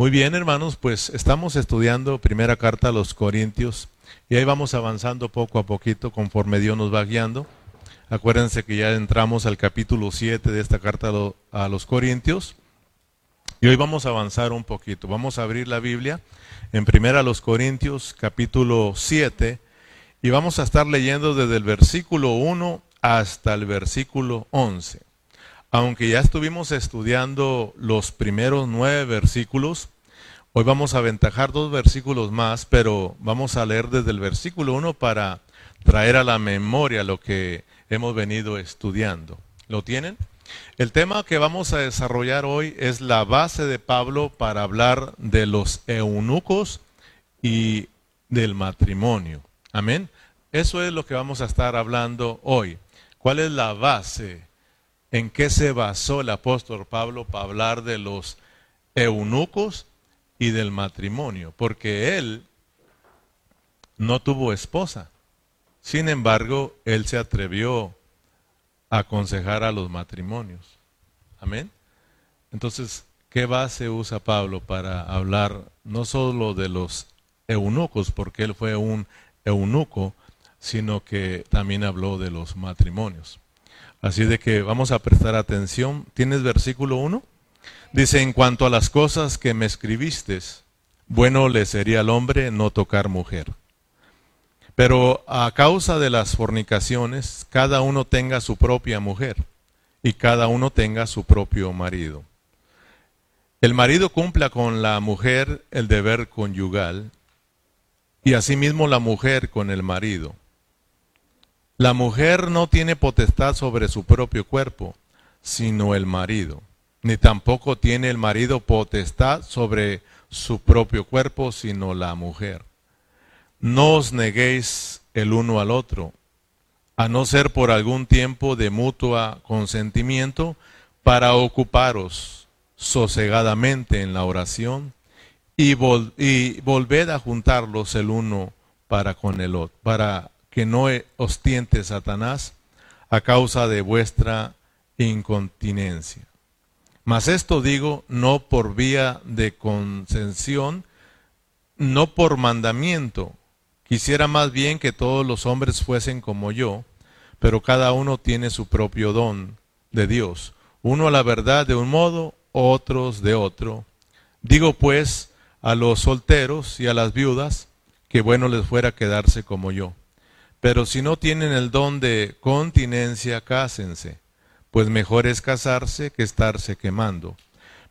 Muy bien, hermanos, pues estamos estudiando primera carta a los Corintios y ahí vamos avanzando poco a poquito conforme Dios nos va guiando. Acuérdense que ya entramos al capítulo 7 de esta carta a los Corintios y hoy vamos a avanzar un poquito. Vamos a abrir la Biblia en primera a los Corintios capítulo 7 y vamos a estar leyendo desde el versículo 1 hasta el versículo 11 aunque ya estuvimos estudiando los primeros nueve versículos, hoy vamos a aventajar dos versículos más, pero vamos a leer desde el versículo 1 para traer a la memoria lo que hemos venido estudiando. ¿Lo tienen? El tema que vamos a desarrollar hoy es la base de Pablo para hablar de los eunucos y del matrimonio. Amén. Eso es lo que vamos a estar hablando hoy. ¿Cuál es la base en qué se basó el apóstol Pablo para hablar de los eunucos y del matrimonio, porque él no tuvo esposa. Sin embargo, él se atrevió a aconsejar a los matrimonios. Amén. Entonces, ¿qué base usa Pablo para hablar no solo de los eunucos, porque él fue un eunuco, sino que también habló de los matrimonios? Así de que vamos a prestar atención. ¿Tienes versículo 1? Dice, en cuanto a las cosas que me escribiste, bueno le sería al hombre no tocar mujer. Pero a causa de las fornicaciones, cada uno tenga su propia mujer y cada uno tenga su propio marido. El marido cumpla con la mujer el deber conyugal y asimismo la mujer con el marido. La mujer no tiene potestad sobre su propio cuerpo, sino el marido, ni tampoco tiene el marido potestad sobre su propio cuerpo, sino la mujer. No os neguéis el uno al otro, a no ser por algún tiempo de mutua consentimiento, para ocuparos sosegadamente en la oración y, y volved a juntarlos el uno para con el otro, para que no ostiente Satanás a causa de vuestra incontinencia. Mas esto digo no por vía de concesión, no por mandamiento. Quisiera más bien que todos los hombres fuesen como yo, pero cada uno tiene su propio don de Dios, uno a la verdad de un modo, otros de otro. Digo pues a los solteros y a las viudas que bueno les fuera quedarse como yo. Pero si no tienen el don de continencia, cásense, pues mejor es casarse que estarse quemando.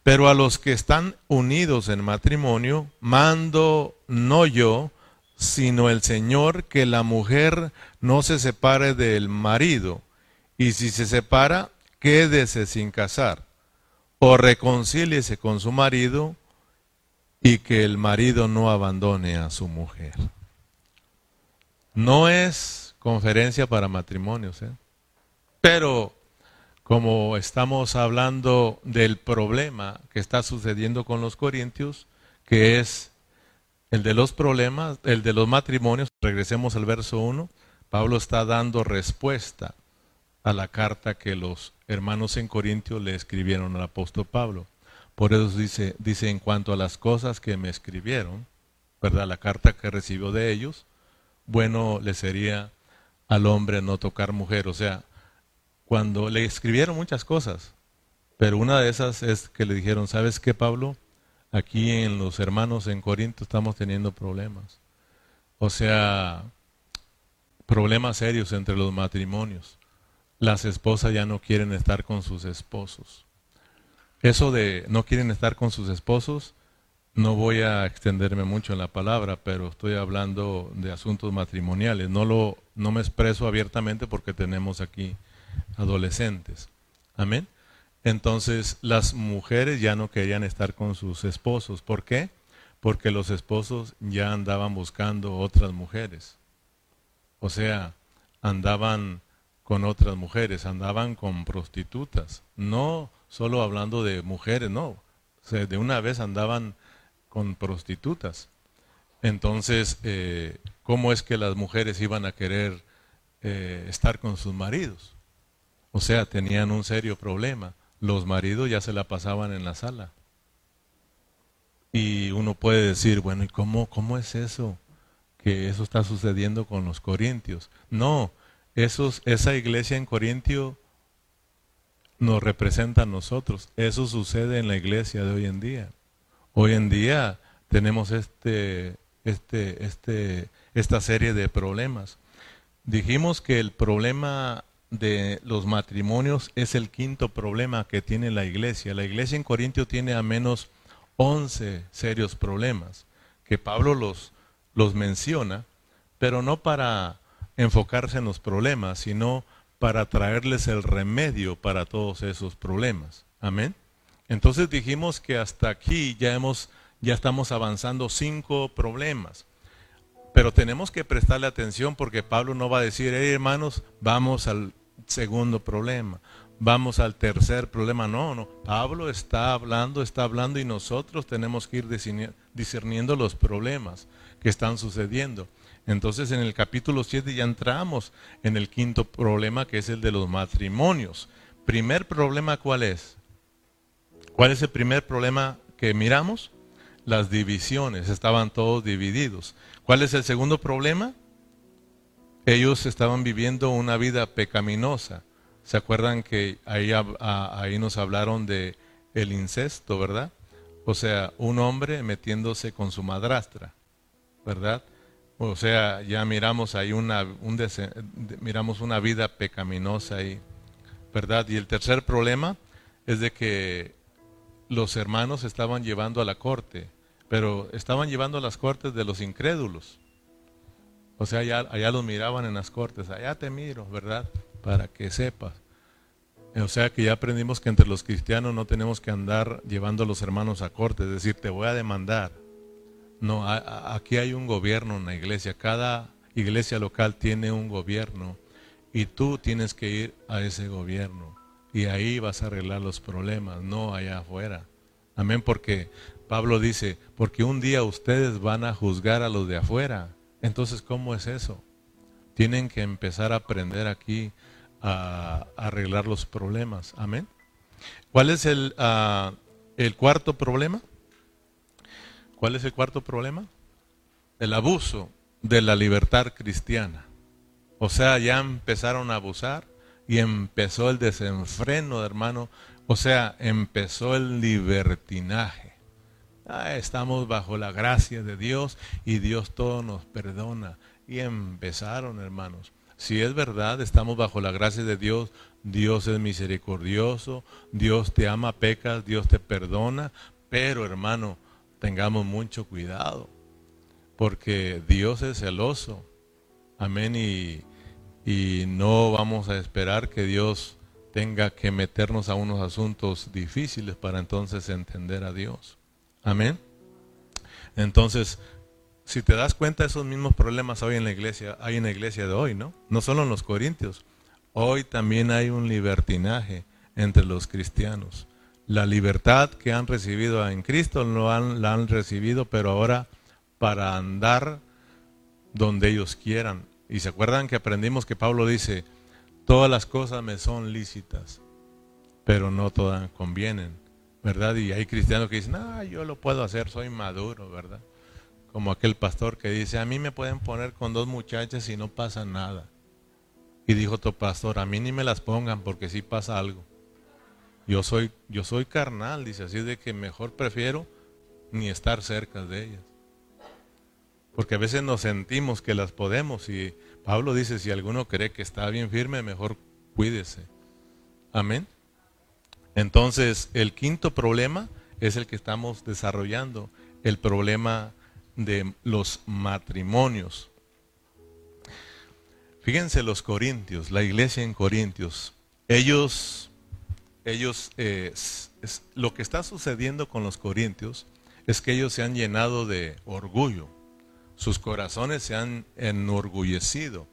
Pero a los que están unidos en matrimonio, mando no yo, sino el Señor, que la mujer no se separe del marido, y si se separa, quédese sin casar, o reconcíliese con su marido, y que el marido no abandone a su mujer. No es conferencia para matrimonios, ¿eh? pero como estamos hablando del problema que está sucediendo con los corintios, que es el de los problemas, el de los matrimonios, regresemos al verso 1, Pablo está dando respuesta a la carta que los hermanos en Corintios le escribieron al apóstol Pablo. Por eso dice, dice en cuanto a las cosas que me escribieron, ¿verdad? La carta que recibió de ellos, bueno le sería al hombre no tocar mujer. O sea, cuando le escribieron muchas cosas, pero una de esas es que le dijeron, ¿sabes qué, Pablo? Aquí en los hermanos en Corinto estamos teniendo problemas. O sea, problemas serios entre los matrimonios. Las esposas ya no quieren estar con sus esposos. Eso de no quieren estar con sus esposos no voy a extenderme mucho en la palabra, pero estoy hablando de asuntos matrimoniales. No, lo, no me expreso abiertamente porque tenemos aquí adolescentes. Amén. Entonces las mujeres ya no querían estar con sus esposos. ¿Por qué? Porque los esposos ya andaban buscando otras mujeres. O sea, andaban con otras mujeres, andaban con prostitutas. No solo hablando de mujeres, no. O sea, de una vez andaban con prostitutas. Entonces, eh, ¿cómo es que las mujeres iban a querer eh, estar con sus maridos? O sea, tenían un serio problema. Los maridos ya se la pasaban en la sala. Y uno puede decir, bueno, ¿y cómo, cómo es eso? Que eso está sucediendo con los corintios. No, esos, esa iglesia en Corintio nos representa a nosotros. Eso sucede en la iglesia de hoy en día. Hoy en día tenemos este, este, este, esta serie de problemas. Dijimos que el problema de los matrimonios es el quinto problema que tiene la iglesia. La iglesia en Corintio tiene a menos 11 serios problemas, que Pablo los, los menciona, pero no para enfocarse en los problemas, sino para traerles el remedio para todos esos problemas. Amén. Entonces dijimos que hasta aquí ya hemos ya estamos avanzando cinco problemas. Pero tenemos que prestarle atención porque Pablo no va a decir, hey hermanos, vamos al segundo problema, vamos al tercer problema. No, no. Pablo está hablando, está hablando y nosotros tenemos que ir discerniendo los problemas que están sucediendo. Entonces en el capítulo 7 ya entramos en el quinto problema que es el de los matrimonios. Primer problema, ¿cuál es? ¿Cuál es el primer problema que miramos? Las divisiones, estaban todos divididos. ¿Cuál es el segundo problema? Ellos estaban viviendo una vida pecaminosa. ¿Se acuerdan que ahí, ahí nos hablaron de el incesto, verdad? O sea, un hombre metiéndose con su madrastra, ¿verdad? O sea, ya miramos ahí una, un miramos una vida pecaminosa ahí, ¿verdad? Y el tercer problema es de que los hermanos estaban llevando a la corte, pero estaban llevando a las cortes de los incrédulos. O sea, allá, los miraban en las cortes, allá te miro, ¿verdad? Para que sepas. O sea que ya aprendimos que entre los cristianos no tenemos que andar llevando a los hermanos a corte, es decir, te voy a demandar. No, aquí hay un gobierno en la iglesia. Cada iglesia local tiene un gobierno y tú tienes que ir a ese gobierno y ahí vas a arreglar los problemas, no allá afuera. Amén, porque Pablo dice, porque un día ustedes van a juzgar a los de afuera. Entonces, ¿cómo es eso? Tienen que empezar a aprender aquí a, arreglar los problemas. Amén. ¿Cuál es el, ah, cuarto problema? ¿Cuál es el cuarto problema? El abuso de la libertad cristiana. O sea, ya empezaron a abusar y empezó el desenfreno, hermano. O sea, empezó el libertinaje. Ah, estamos bajo la gracia de Dios y Dios todo nos perdona. Y empezaron, hermanos. Si es verdad, estamos bajo la gracia de Dios, Dios es misericordioso, Dios te ama, pecas, Dios te perdona, pero hermano, tengamos mucho cuidado, porque Dios es celoso. Amén. Y, y no vamos a esperar que Dios tenga que meternos a unos asuntos difíciles para entonces entender a Dios. Amén. Entonces, si te das cuenta, esos mismos problemas hoy en la iglesia, hay en la iglesia de hoy, ¿no? No solo en los corintios. Hoy también hay un libertinaje entre los cristianos. La libertad que han recibido en Cristo no han, la han recibido, pero ahora para andar donde ellos quieran. Y se acuerdan que aprendimos que Pablo dice, todas las cosas me son lícitas, pero no todas convienen, ¿verdad? Y hay cristianos que dicen, ah, yo lo puedo hacer, soy maduro, ¿verdad? Como aquel pastor que dice, a mí me pueden poner con dos muchachas y no pasa nada. Y dijo otro pastor, a mí ni me las pongan porque sí pasa algo. Yo soy, yo soy carnal, dice, así de que mejor prefiero ni estar cerca de ellas. Porque a veces nos sentimos que las podemos y Pablo dice, si alguno cree que está bien firme, mejor cuídese. Amén. Entonces, el quinto problema es el que estamos desarrollando, el problema de los matrimonios. Fíjense los corintios, la iglesia en Corintios. Ellos ellos, eh, lo que está sucediendo con los corintios es que ellos se han llenado de orgullo, sus corazones se han enorgullecido,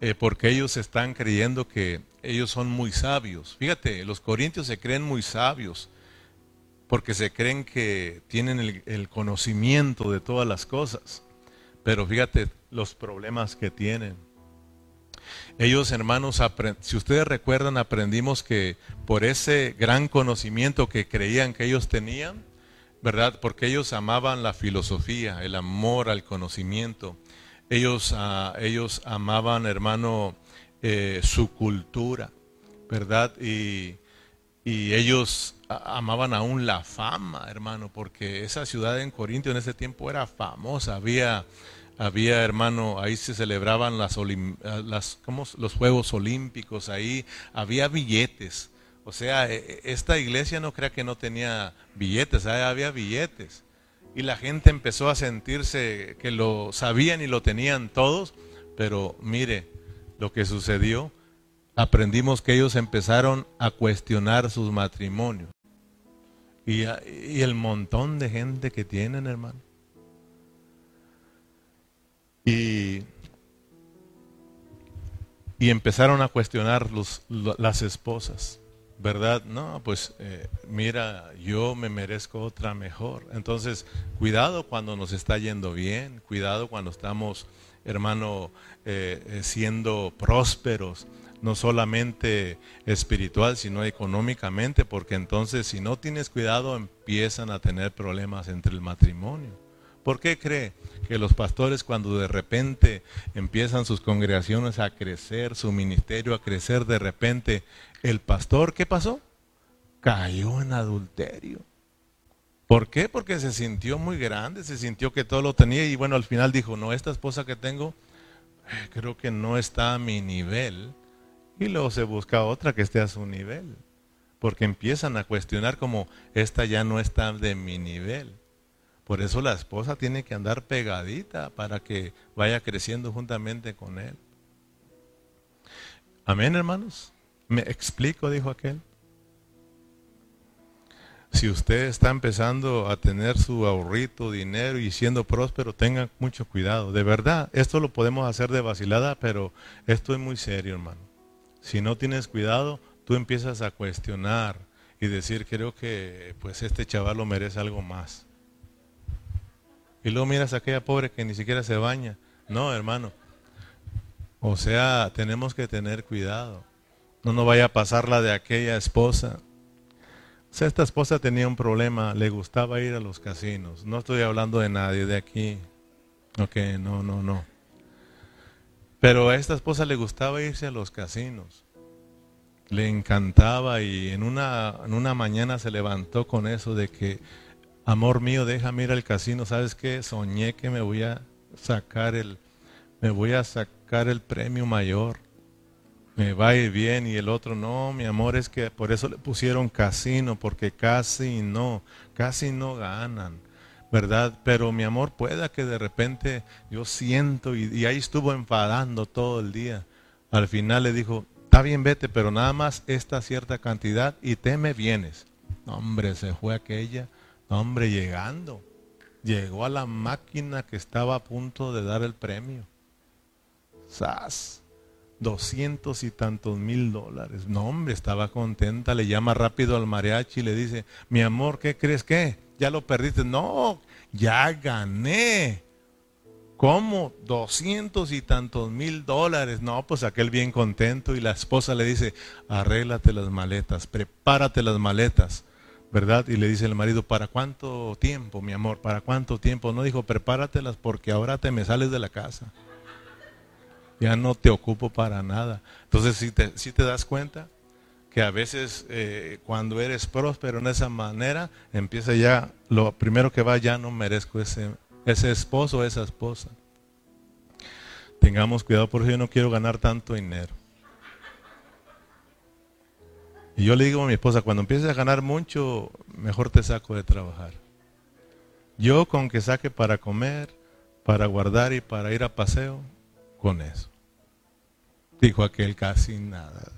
eh, porque ellos están creyendo que ellos son muy sabios. Fíjate, los corintios se creen muy sabios, porque se creen que tienen el conocimiento de todas las cosas, pero fíjate los problemas que tienen ellos, hermanos, si ustedes recuerdan, aprendimos que por ese gran conocimiento que creían que ellos tenían, ¿verdad? Porque ellos amaban la filosofía, el amor al conocimiento. Ellos, uh, ellos amaban, hermano, eh, su cultura, ¿verdad? Y, y ellos amaban aún la fama, hermano, porque esa ciudad en Corintio en ese tiempo era famosa. Había, había hermano, ahí se celebraban las, las los Juegos Olímpicos, ahí había billetes. O sea, e, e, esta iglesia no crea que no tenía billetes, había billetes. Y la gente empezó a sentirse que lo sabían y lo tenían todos, pero mire lo que sucedió. Aprendimos que ellos empezaron a cuestionar sus matrimonios. Y, y el montón de gente que tienen, hermano. Y, y empezaron a cuestionar los, las esposas. ¿Verdad? No, pues eh, mira, yo me merezco otra mejor. Entonces, cuidado cuando nos está yendo bien, cuidado cuando estamos, hermano, eh, eh, siendo prósperos, no solamente espiritual, sino económicamente, porque entonces si no tienes cuidado empiezan a tener problemas entre el matrimonio. ¿Por qué cree que los pastores cuando de repente empiezan sus congregaciones a crecer, su ministerio a crecer, de repente el pastor, ¿qué pasó? Cayó en adulterio. ¿Por qué? Porque se sintió muy grande, se sintió que todo lo tenía y bueno, al final dijo, no, esta esposa que tengo eh, creo que no está a mi nivel. Y luego se busca otra que esté a su nivel. Porque empiezan a cuestionar como, esta ya no está de mi nivel. Por eso la esposa tiene que andar pegadita para que vaya creciendo juntamente con él. Amén, hermanos. ¿Me explico? Dijo aquel. Si usted está empezando a tener su ahorrito, dinero y siendo próspero, tenga mucho cuidado. De verdad, esto lo podemos hacer de vacilada, pero esto es muy serio, hermano. Si no tienes cuidado, tú empiezas a cuestionar y decir, creo que pues este chaval lo merece algo más. Y luego miras a aquella pobre que ni siquiera se baña. No, hermano. O sea, tenemos que tener cuidado. No nos vaya a pasar la de aquella esposa. O sea, esta esposa tenía un problema, le gustaba ir a los casinos. No estoy hablando de nadie de aquí. Ok, no, no, no. Pero a esta esposa le gustaba irse a los casinos. Le encantaba y en una, en una mañana se levantó con eso de que amor mío, déjame ir al casino, ¿sabes qué? Soñé que me voy a sacar el, me voy a sacar el premio mayor. Me va bien y el otro no, mi amor, es que por eso le pusieron casino, porque casi no, casi no ganan, ¿verdad? Pero mi amor, pueda que de repente yo siento y, y ahí estuvo enfadando todo el día. Al final le dijo, está bien, vete, pero nada más esta cierta cantidad y te me vienes. Hombre, se fue aquella Hombre, llegando, llegó a la máquina que estaba a punto de dar el premio. ¡Sas! Doscientos y tantos mil dólares. No, hombre, estaba contenta. Le llama rápido al mariachi y le dice, mi amor, ¿qué crees que? ¿Ya lo perdiste? No, ya gané. ¿Cómo? Doscientos y tantos mil dólares. No, pues aquel bien contento y la esposa le dice, arréglate las maletas, prepárate las maletas ¿verdad? Y le dice el marido, ¿para cuánto tiempo, mi amor? ¿Para cuánto tiempo? No dijo, prepáratelas porque ahora te me sales de la casa. Ya no te ocupo para nada. Entonces, si te, si te das cuenta que a veces eh, cuando eres próspero en esa manera, empieza ya, lo primero que va, ya no merezco ese, ese esposo o esa esposa. Tengamos cuidado, por eso yo no quiero ganar tanto dinero. Y yo le digo a mi esposa, cuando empieces a ganar mucho, mejor te saco de trabajar. Yo con que saque para comer, para guardar y para ir a paseo, con eso. Dijo aquel casi nada.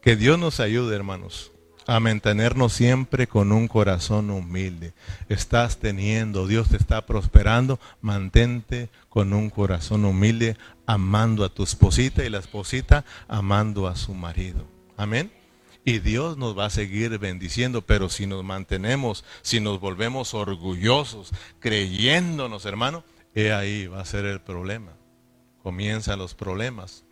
Que Dios nos ayude, hermanos, a mantenernos siempre con un corazón humilde. Estás teniendo, Dios te está prosperando, mantente con un corazón humilde, amando a tu esposita y la esposita amando a su marido. Amén. Y Dios nos va a seguir bendiciendo, pero si nos mantenemos, si nos volvemos orgullosos, creyéndonos, hermano, he ahí va a ser el problema. Comienzan los problemas.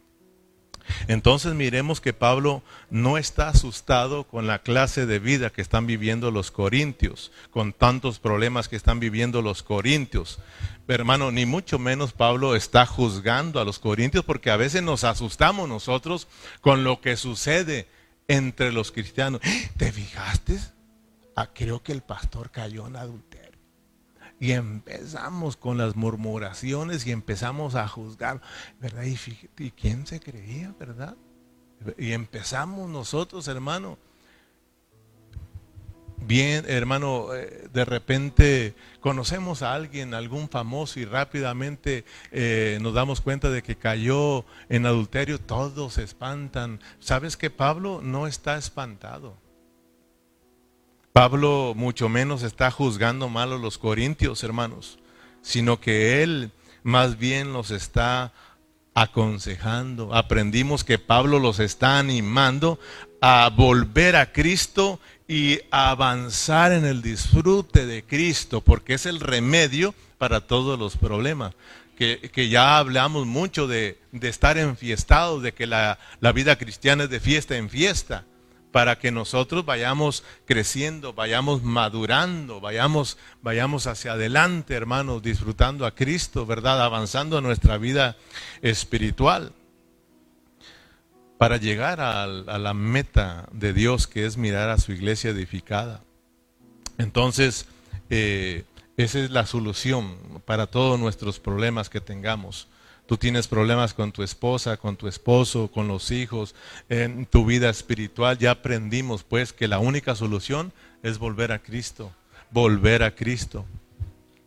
Entonces miremos que Pablo no está asustado con la clase de vida que están viviendo los corintios, con tantos problemas que están viviendo los corintios. Pero hermano, ni mucho menos Pablo está juzgando a los corintios porque a veces nos asustamos nosotros con lo que sucede entre los cristianos. ¿Te fijaste? Ah, creo que el pastor cayó en adulterio. Y empezamos con las murmuraciones y empezamos a juzgar, ¿verdad? Y, ¿y quién se creía, verdad? Y empezamos nosotros, hermano. Bien, hermano, eh, de repente conocemos a alguien, algún famoso, y rápidamente eh, nos damos cuenta de que cayó en adulterio, todos se espantan. ¿Sabes que Pablo no está espantado? Pablo mucho menos está juzgando mal a los corintios, hermanos, sino que él más bien los está aconsejando. Aprendimos que Pablo los está animando a volver a Cristo y a avanzar en el disfrute de Cristo, porque es el remedio para todos los problemas. Que, ya hablamos mucho de, estar enfiestados, de que la, la vida cristiana es de fiesta en fiesta para que nosotros vayamos creciendo, vayamos madurando, vayamos, vayamos hacia adelante, hermanos, disfrutando a Cristo, ¿verdad? Avanzando nuestra vida espiritual. Para llegar a, la meta de Dios, que es mirar a su iglesia edificada. Entonces, eh, esa es la solución para todos nuestros problemas que tengamos tú tienes problemas con tu esposa, con tu esposo, con los hijos, en tu vida espiritual, ya aprendimos pues que la única solución es volver a Cristo, volver a Cristo.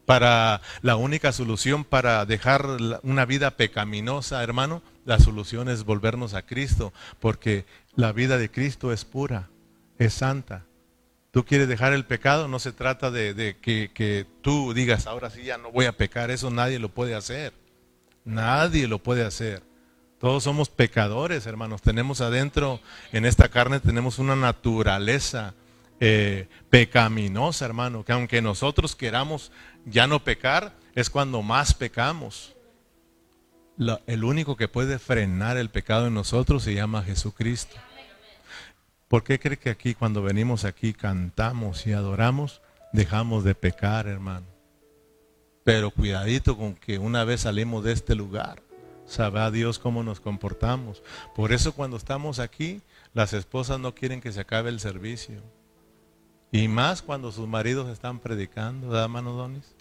Para la única solución para dejar una vida pecaminosa, hermano, la solución es volvernos a Cristo, porque la vida de Cristo es pura, es santa. Tú quieres dejar el pecado, no se trata de, que, que tú digas, ahora sí ya no voy a pecar, eso nadie lo puede hacer. Nadie lo puede hacer. Todos somos pecadores, hermanos. Tenemos adentro, en esta carne, tenemos una naturaleza eh, pecaminosa, hermano. Que aunque nosotros queramos ya no pecar, es cuando más pecamos. el único que puede frenar el pecado en nosotros se llama Jesucristo. ¿Por qué cree que aquí, cuando venimos aquí, cantamos y adoramos, dejamos de pecar, hermano? Pero cuidadito con que una vez salimos de este lugar, sabrá Dios cómo nos comportamos. Por eso cuando estamos aquí, las esposas no quieren que se acabe el servicio. Y más cuando sus maridos están predicando, ¿verdad, mano Donis?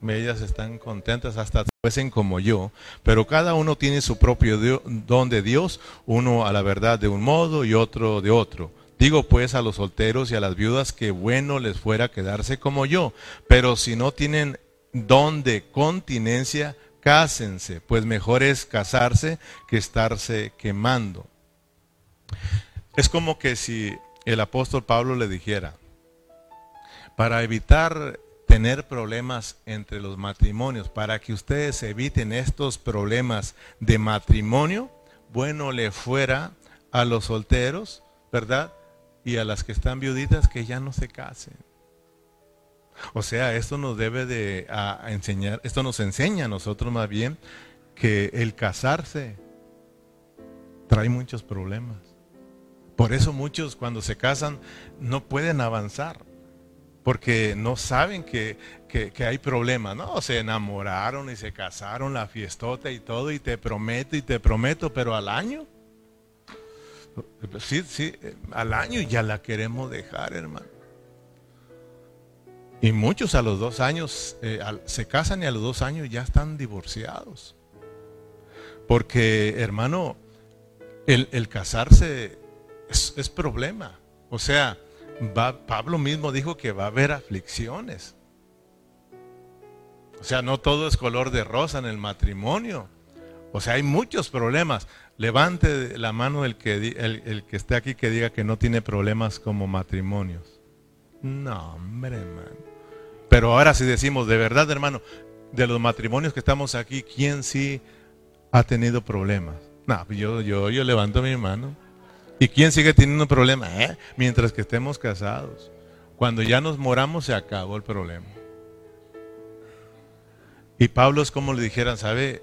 Ellas están contentas hasta fuesen como yo, pero cada uno tiene su propio don de Dios, uno a la verdad de un modo y otro de otro. Digo pues a los solteros y a las viudas que bueno les fuera quedarse como yo, pero si no tienen don de continencia, cásense, pues mejor es casarse que estarse quemando. Es como que si el apóstol Pablo le dijera, para evitar tener problemas entre los matrimonios, para que ustedes eviten estos problemas de matrimonio, bueno le fuera a los solteros, ¿verdad? Y a las que están viuditas que ya no se casen. O sea, esto nos debe de enseñar, esto nos enseña a nosotros más bien que el casarse trae muchos problemas. Por eso muchos cuando se casan no pueden avanzar, porque no saben que, que, hay problemas, ¿no? Se enamoraron y se casaron, la fiestota y todo, y te prometo y te prometo, pero al año Sí, sí, al año ya la queremos dejar, hermano. Y muchos a los dos años eh, se casan y a los dos años ya están divorciados. Porque, hermano, el, casarse es, problema. O sea, Pablo mismo dijo que va a haber aflicciones. O sea, no todo es color de rosa en el matrimonio. O sea, hay muchos problemas. Levante la mano el que, el, que esté aquí que diga que no tiene problemas como matrimonios. No, hombre, hermano. Pero ahora si decimos, de verdad, hermano, de los matrimonios que estamos aquí, ¿quién sí ha tenido problemas? No, yo, yo, yo levanto mi mano. ¿Y quién sigue teniendo problemas? ¿Eh? Mientras que estemos casados. Cuando ya nos moramos se acabó el problema. Y Pablo es como le dijeran, ¿sabe?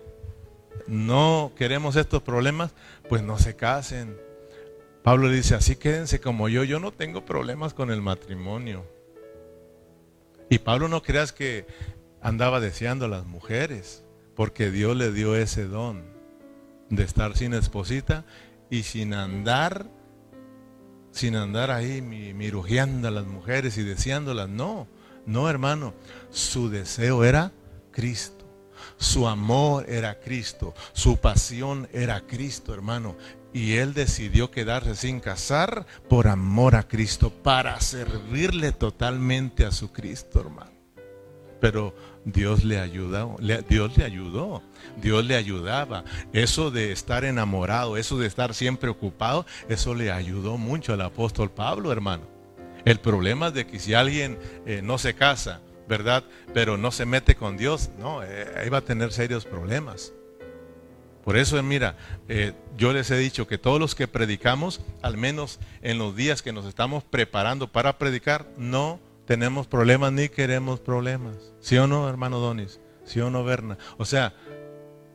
No queremos estos problemas, pues no se casen. Pablo le dice, así quédense como yo, yo no tengo problemas con el matrimonio. Y Pablo no creas que andaba deseando a las mujeres, porque Dios le dio ese don de estar sin esposita y sin andar, sin andar ahí mirujeando a las mujeres y deseándolas. No, no hermano, su deseo era Cristo. Su amor era Cristo, su pasión era Cristo, hermano. Y él decidió quedarse sin casar por amor a Cristo, para servirle totalmente a su Cristo, hermano. Pero Dios le ayudó, Dios le ayudó, Dios le ayudaba. Eso de estar enamorado, eso de estar siempre ocupado, eso le ayudó mucho al apóstol Pablo, hermano. El problema es de que si alguien eh, no se casa, ¿verdad? Pero no se mete con Dios, no, eh, ahí va a tener serios problemas. Por eso, mira, eh, yo les he dicho que todos los que predicamos, al menos en los días que nos estamos preparando para predicar, no tenemos problemas ni queremos problemas. ¿Sí o no, hermano Donis? ¿Sí o no, Berna? O sea,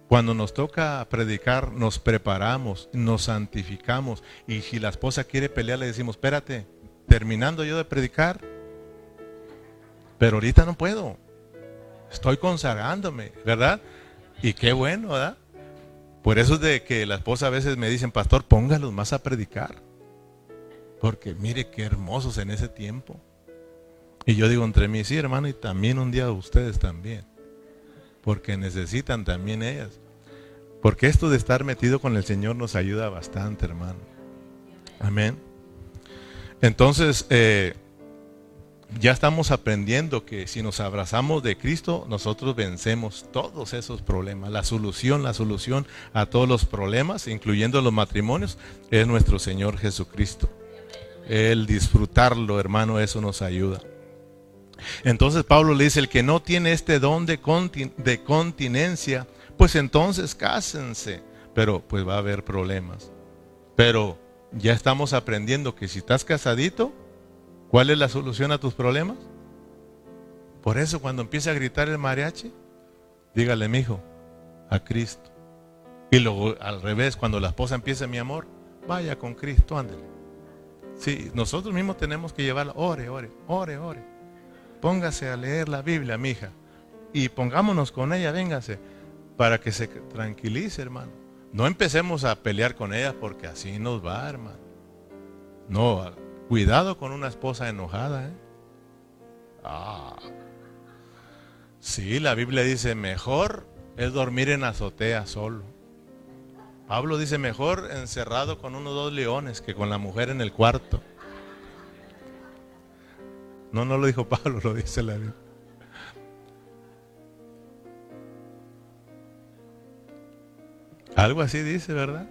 cuando nos toca predicar, nos preparamos, nos santificamos. Y si la esposa quiere pelear, le decimos, espérate, terminando yo de predicar, pero ahorita no puedo. Estoy consagrándome, ¿verdad? Y qué bueno, ¿verdad? Por eso es de que la esposa a veces me dicen, pastor, póngalos más a predicar. Porque mire qué hermosos en ese tiempo. Y yo digo entre mí, sí, hermano, y también un día ustedes también. Porque necesitan también ellas. Porque esto de estar metido con el Señor nos ayuda bastante, hermano. Amén. Entonces, eh, ya estamos aprendiendo que si nos abrazamos de Cristo, nosotros vencemos todos esos problemas. La solución, la solución a todos los problemas, incluyendo los matrimonios, es nuestro Señor Jesucristo. El disfrutarlo, hermano, eso nos ayuda. Entonces Pablo le dice, el que no tiene este don de, continencia, pues entonces cásense. Pero pues va a haber problemas. Pero ya estamos aprendiendo que si estás casadito, ¿Cuál es la solución a tus problemas? Por eso cuando empiece a gritar el mariachi, dígale, mi hijo, a Cristo. Y luego al revés, cuando la esposa empiece mi amor, vaya con Cristo, ándele. Sí, nosotros mismos tenemos que llevarla, ore, ore, ore, ore. Póngase a leer la Biblia, mi hija. Y pongámonos con ella, véngase, para que se tranquilice, hermano. No empecemos a pelear con ella porque así nos va, hermano. No, Cuidado con una esposa enojada. ¿eh? Ah. Sí, la Biblia dice, mejor es dormir en azotea solo. Pablo dice, mejor encerrado con unos dos leones que con la mujer en el cuarto. No, no lo dijo Pablo, lo dice la Biblia. Algo así dice, ¿verdad?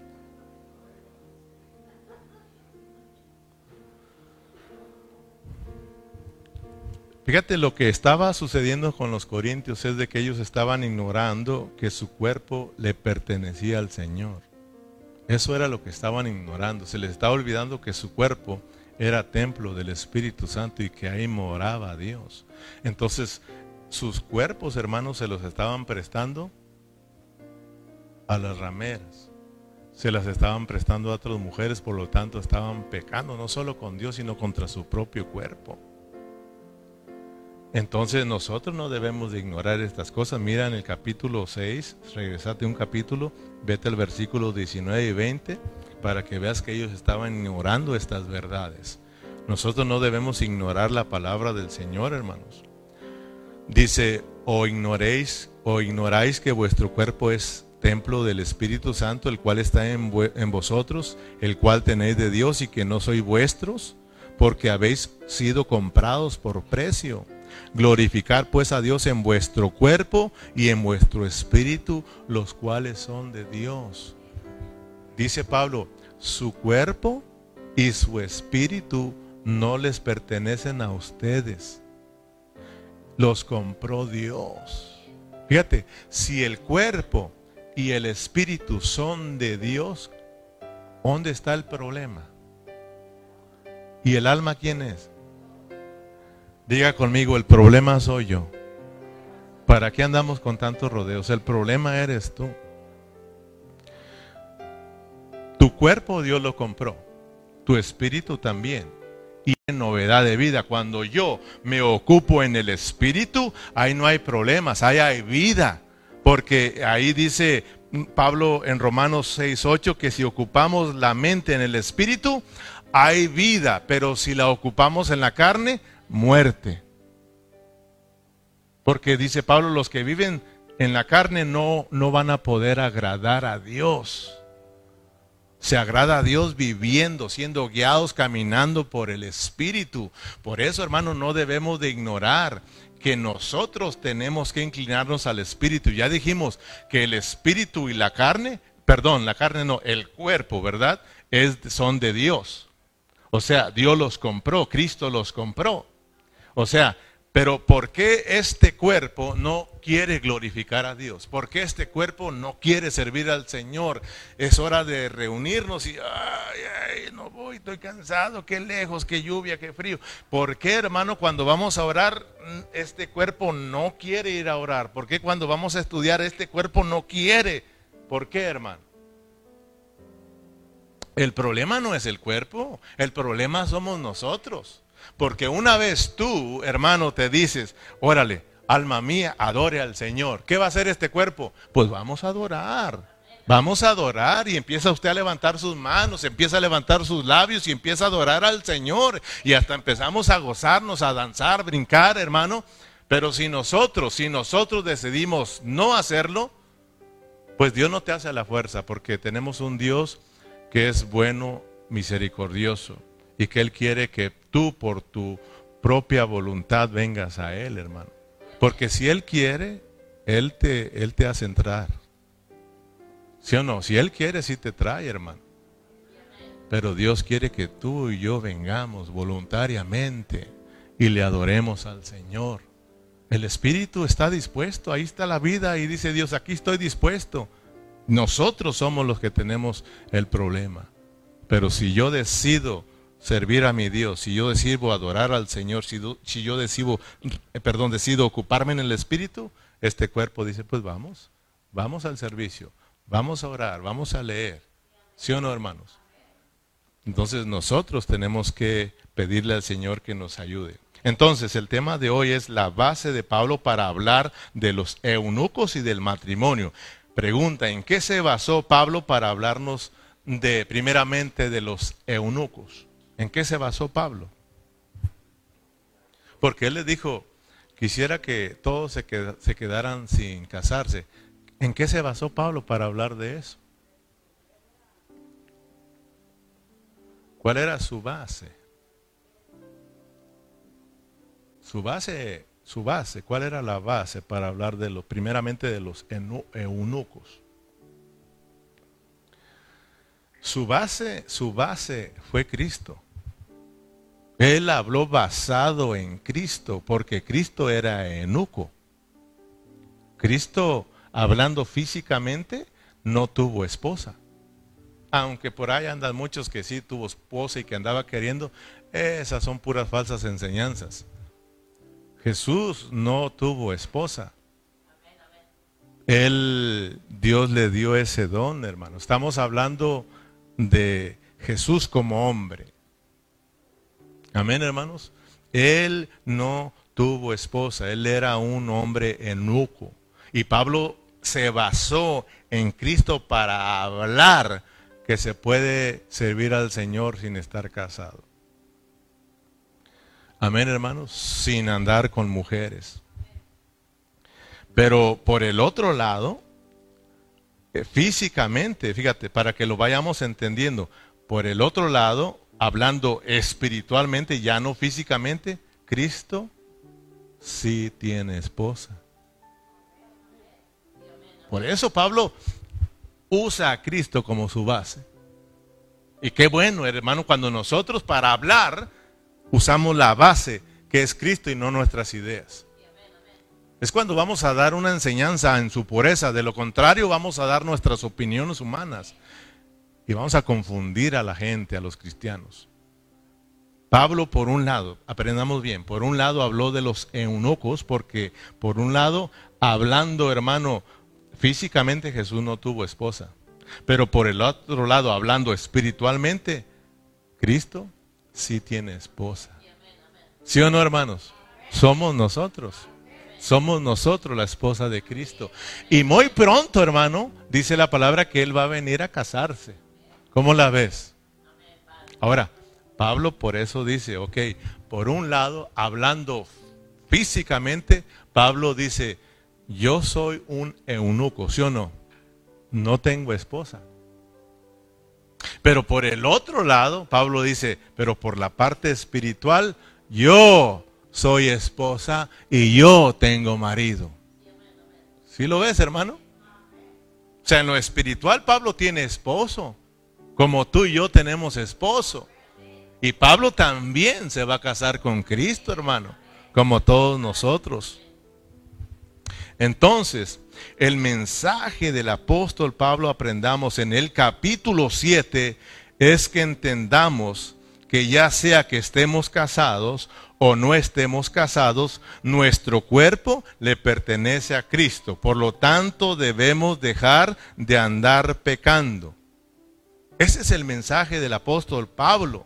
Fíjate lo que estaba sucediendo con los corintios es de que ellos estaban ignorando que su cuerpo le pertenecía al Señor. Eso era lo que estaban ignorando. Se les estaba olvidando que su cuerpo era templo del Espíritu Santo y que ahí moraba Dios. Entonces, sus cuerpos, hermanos, se los estaban prestando a las rameras. Se las estaban prestando a otras mujeres, por lo tanto estaban pecando no solo con Dios, sino contra su propio cuerpo. Entonces nosotros no debemos de ignorar estas cosas. Mira en el capítulo 6, regresate un capítulo, vete al versículo 19 y 20 para que veas que ellos estaban ignorando estas verdades. Nosotros no debemos ignorar la palabra del Señor, hermanos. Dice, o ignoréis o ignoráis que vuestro cuerpo es templo del Espíritu Santo, el cual está en, en vosotros, el cual tenéis de Dios y que no sois vuestros, porque habéis sido comprados por precio. Glorificar pues a Dios en vuestro cuerpo y en vuestro espíritu, los cuales son de Dios. Dice Pablo, su cuerpo y su espíritu no les pertenecen a ustedes. Los compró Dios. Fíjate, si el cuerpo y el espíritu son de Dios, ¿dónde está el problema? ¿Y el alma quién es? Diga conmigo, el problema soy yo. ¿Para qué andamos con tantos rodeos? El problema eres tú. cuerpo Dios lo compró, tu espíritu también. Y en novedad de vida, cuando yo me ocupo en el espíritu, ahí no hay problemas, ahí hay vida. Porque ahí dice Pablo en Romanos 6:8 que si ocupamos la mente en el espíritu, hay vida, pero si la ocupamos en la carne, muerte. Porque dice Pablo, los que viven en la carne no, no van a poder agradar a Dios. Se agrada a Dios viviendo, siendo guiados, caminando por el Espíritu. Por eso, hermano, no debemos de ignorar que nosotros tenemos que inclinarnos al Espíritu. Ya dijimos que el Espíritu y la carne, perdón, la carne no, el cuerpo, ¿verdad? Es, son de Dios. O sea, Dios los compró, Cristo los compró. O sea, pero ¿por qué este cuerpo no quiere glorificar a Dios? ¿Por qué este cuerpo no quiere servir al Señor? Es hora de reunirnos y, ay, ay, no voy, estoy cansado, qué lejos, qué lluvia, qué frío. ¿Por qué, hermano, cuando vamos a orar, este cuerpo no quiere ir a orar? ¿Por qué cuando vamos a estudiar, este cuerpo no quiere? ¿Por qué, hermano? El problema no es el cuerpo, el problema somos nosotros. Porque una vez tú, hermano, te dices, órale, alma mía, adore al Señor. ¿Qué va a hacer este cuerpo? Pues vamos a adorar. Vamos a adorar y empieza usted a levantar sus manos, empieza a levantar sus labios y empieza a adorar al Señor. Y hasta empezamos a gozarnos, a danzar, brincar, hermano. Pero si nosotros, si nosotros decidimos no hacerlo, pues Dios no te hace la fuerza, porque tenemos un Dios que es bueno, misericordioso y que Él quiere que tú por tu propia voluntad vengas a Él, hermano. Porque si Él quiere, Él te, Él te hace entrar. ¿Sí o no? Si Él quiere, sí te trae, hermano. Pero Dios quiere que tú y yo vengamos voluntariamente y le adoremos al Señor. El Espíritu está dispuesto, ahí está la vida y dice Dios, aquí estoy dispuesto. Nosotros somos los que tenemos el problema. Pero si yo decido servir a mi Dios, si yo decido adorar al Señor, si, si yo decido, eh, perdón, decido ocuparme en el Espíritu, este cuerpo dice, pues vamos, vamos al servicio, vamos a orar, vamos a leer. ¿Sí o no, hermanos? Entonces nosotros tenemos que pedirle al Señor que nos ayude. Entonces, el tema de hoy es la base de Pablo para hablar de los eunucos y del matrimonio. Pregunta, ¿en qué se basó Pablo para hablarnos de primeramente de los eunucos? ¿En qué se basó Pablo? Porque él le dijo, quisiera que todos se, se quedaran sin casarse. ¿En qué se basó Pablo para hablar de eso? ¿Cuál era su base? Su base, su base, ¿cuál era la base para hablar de los, primeramente de los eunucos? Su base, su base fue Cristo. Él habló basado en Cristo, porque Cristo era enuco. Cristo, hablando físicamente, no tuvo esposa. Aunque por ahí andan muchos que sí tuvo esposa y que andaba queriendo, esas son puras falsas enseñanzas. Jesús no tuvo esposa. Él, Dios le dio ese don, hermano. Estamos hablando de Jesús como hombre. Amén, hermanos. Él no tuvo esposa, él era un hombre enuco. Y Pablo se basó en Cristo para hablar que se puede servir al Señor sin estar casado. Amén, hermanos, sin andar con mujeres. Pero por el otro lado, eh, físicamente, fíjate, para que lo vayamos entendiendo, por el otro lado, hablando espiritualmente, ya no físicamente, Cristo sí tiene esposa. Por eso Pablo usa a Cristo como su base. Y qué bueno, hermano, cuando nosotros para hablar usamos la base que es Cristo y no nuestras ideas. Es cuando vamos a dar una enseñanza en su pureza, de lo contrario vamos a dar nuestras opiniones humanas. Y vamos a confundir a la gente, a los cristianos. Pablo, por un lado, aprendamos bien, por un lado habló de los eunucos, porque por un lado, hablando, hermano, físicamente Jesús no tuvo esposa. Pero por el otro lado, hablando espiritualmente, Cristo sí tiene esposa. ¿Sí o no, hermanos? Somos nosotros. Somos nosotros la esposa de Cristo. Y muy pronto, hermano, dice la palabra que Él va a venir a casarse. ¿Cómo la ves? Ahora, Pablo por eso dice, ok, por un lado, hablando físicamente, Pablo dice, yo soy un eunuco, ¿sí o no? No tengo esposa. Pero por el otro lado, Pablo dice, pero por la parte espiritual, yo soy esposa y yo tengo marido. ¿Sí lo ves, hermano? O sea, en lo espiritual Pablo tiene esposo, como tú y yo tenemos esposo. Y Pablo también se va a casar con Cristo, hermano, como todos nosotros. Entonces, el mensaje del apóstol Pablo aprendamos en el capítulo 7 es que entendamos que ya sea que estemos casados o no estemos casados, nuestro cuerpo le pertenece a Cristo. Por lo tanto, debemos dejar de andar pecando. Ese es el mensaje del apóstol Pablo.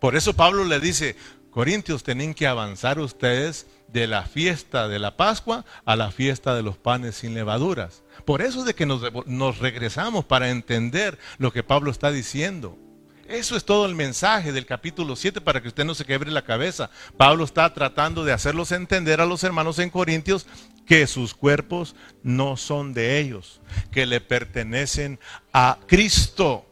Por eso Pablo le dice, Corintios, tienen que avanzar ustedes de la fiesta de la Pascua a la fiesta de los panes sin levaduras. Por eso es de que nos, nos regresamos para entender lo que Pablo está diciendo. Eso es todo el mensaje del capítulo 7 para que usted no se quebre la cabeza. Pablo está tratando de hacerlos entender a los hermanos en Corintios que sus cuerpos no son de ellos, que le pertenecen a Cristo.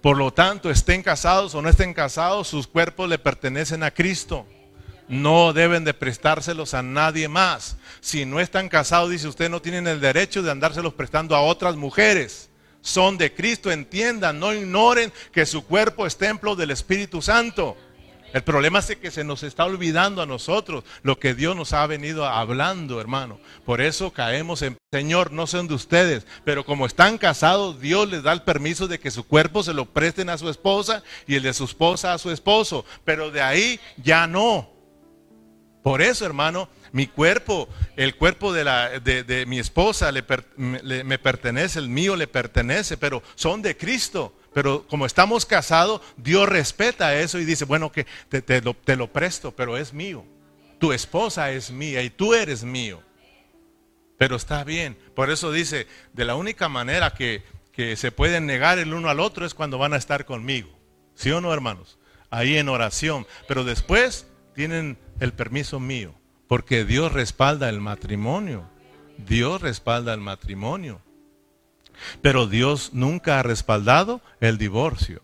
Por lo tanto, estén casados o no estén casados, sus cuerpos le pertenecen a Cristo. No deben de prestárselos a nadie más. Si no están casados, dice usted, no tienen el derecho de andárselos prestando a otras mujeres son de Cristo, entiendan, no ignoren que su cuerpo es templo del Espíritu Santo. El problema es que se nos está olvidando a nosotros lo que Dios nos ha venido hablando, hermano. Por eso caemos en, Señor, no son de ustedes, pero como están casados, Dios les da el permiso de que su cuerpo se lo presten a su esposa y el de su esposa a su esposo. Pero de ahí ya no. Por eso, hermano, mi cuerpo, el cuerpo de, la, de, mi esposa le, me pertenece, el mío le pertenece, pero son de Cristo. Pero como estamos casados, Dios respeta eso y dice, bueno, que te, lo, te lo presto, pero es mío. Tu esposa es mía y tú eres mío. Pero está bien. Por eso dice, de la única manera que, que se pueden negar el uno al otro es cuando van a estar conmigo. ¿Sí o no, hermanos? Ahí en oración. Pero después tienen el permiso mío. Porque Dios respalda el matrimonio. Dios respalda el matrimonio. Pero Dios nunca ha respaldado el divorcio.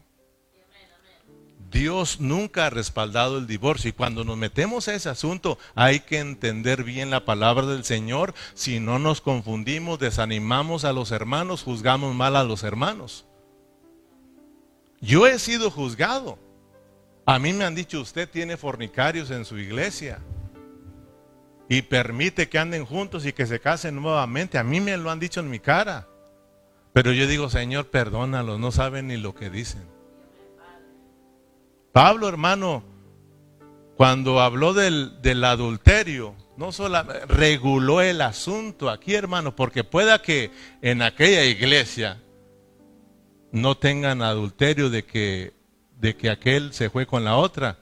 Dios nunca ha respaldado el divorcio. Y cuando nos metemos a ese asunto, hay que entender bien la palabra del Señor. Si no nos confundimos, desanimamos a los hermanos, juzgamos mal a los hermanos. Yo he sido juzgado. A mí me han dicho, usted tiene fornicarios en su iglesia y permite que anden juntos y que se casen nuevamente. A mí me lo han dicho en mi cara. Pero yo digo, Señor, perdónalos, no saben ni lo que dicen. Pablo, hermano, cuando habló del, del adulterio, no solo reguló el asunto aquí, hermano, porque pueda que en aquella iglesia no tengan adulterio de que, de que aquel se fue con la otra.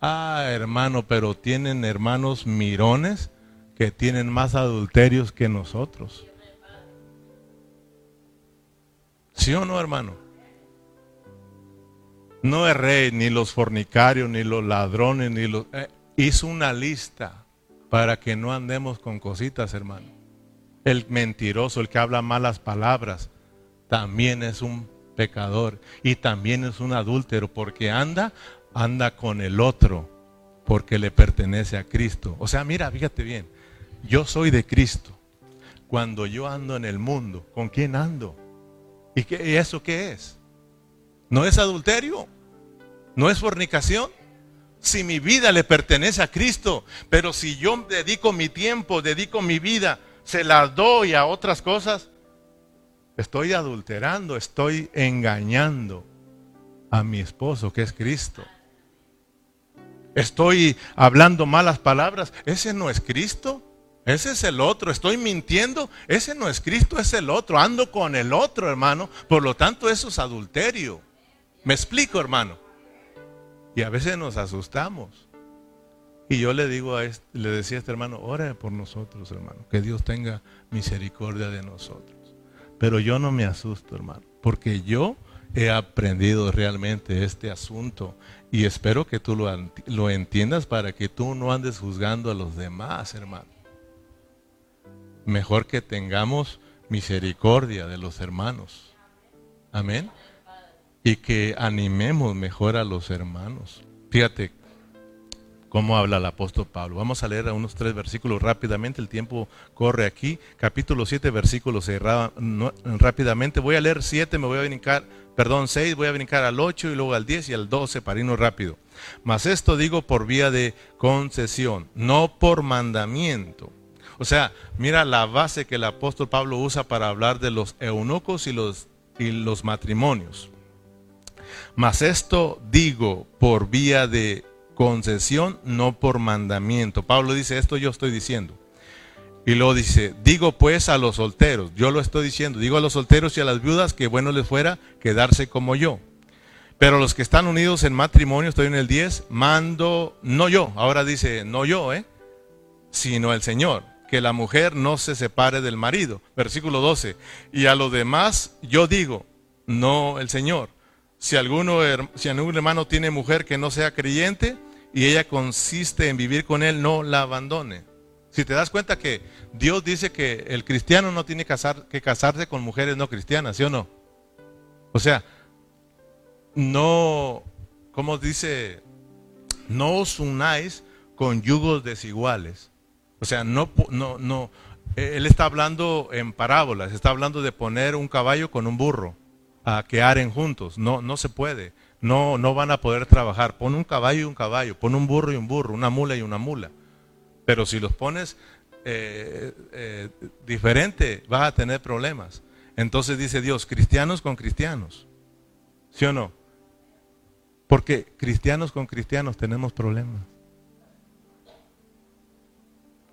Ah, hermano, pero tienen hermanos mirones que tienen más adulterios que nosotros. ¿Sí o no, hermano? No rey, ni los fornicarios, ni los ladrones, ni los... Eh, hizo una lista para que no andemos con cositas, hermano. El mentiroso, el que habla malas palabras, también es un pecador y también es un adúltero porque anda anda con el otro porque le pertenece a Cristo. O sea, mira, fíjate bien, yo soy de Cristo. Cuando yo ando en el mundo, ¿con quién ando? ¿Y, qué, eso qué es? ¿No es adulterio? ¿No es fornicación? Si mi vida le pertenece a Cristo, pero si yo dedico mi tiempo, dedico mi vida, se la doy a otras cosas, estoy adulterando, estoy engañando a mi esposo que es Cristo estoy hablando malas palabras, ese no es Cristo. Ese es el otro. Estoy mintiendo. Ese no es Cristo, es el otro. Ando con el otro, hermano. Por lo tanto, eso es adulterio. ¿Me explico, hermano? Y a veces nos asustamos. Y yo le digo a este, le decía a este hermano, ora por nosotros, hermano, que Dios tenga misericordia de nosotros. Pero yo no me asusto, hermano, porque yo he aprendido realmente este asunto y espero que tú lo, lo entiendas para que tú no andes juzgando a los demás, hermano. Mejor que tengamos misericordia de los hermanos. Amén. Y que animemos mejor a los hermanos. Fíjate, cómo habla el apóstol Pablo. Vamos a leer unos tres versículos rápidamente, el tiempo corre aquí. Capítulo 7, versículos rápidamente. Voy a leer 7, me voy a brincar, perdón, 6, voy a brincar al 8 y luego al 10 y al 12 para irnos rápido. Mas esto digo por vía de concesión, no por mandamiento. O sea, mira la base que el apóstol Pablo usa para hablar de los eunucos y los, y los matrimonios. Mas esto digo por vía de concesión, no por mandamiento. Pablo dice, esto yo estoy diciendo. Y luego dice, digo pues a los solteros, yo lo estoy diciendo, digo a los solteros y a las viudas que bueno les fuera quedarse como yo. Pero los que están unidos en matrimonio, estoy en el 10, mando, no yo, ahora dice, no yo, ¿eh? sino el Señor, que la mujer no se separe del marido. Versículo 12, y a los demás yo digo, no el Señor. Si, alguno, si algún hermano tiene mujer que no sea creyente, y ella consiste en vivir con él, no la abandone. Si te das cuenta que Dios dice que el cristiano no tiene que casarse con mujeres no cristianas, ¿sí o no? O sea, no, como dice, no os unáis con yugos desiguales. O sea, no, no, no, él está hablando en parábolas, está hablando de poner un caballo con un burro a que aren juntos. No, no se puede no, no van a poder trabajar. Pon un caballo y un caballo, pon un burro y un burro, una mula y una mula. Pero si los pones eh, eh, diferente, vas a tener problemas. Entonces dice Dios, cristianos con cristianos. ¿Sí o no? Porque cristianos con cristianos tenemos problemas.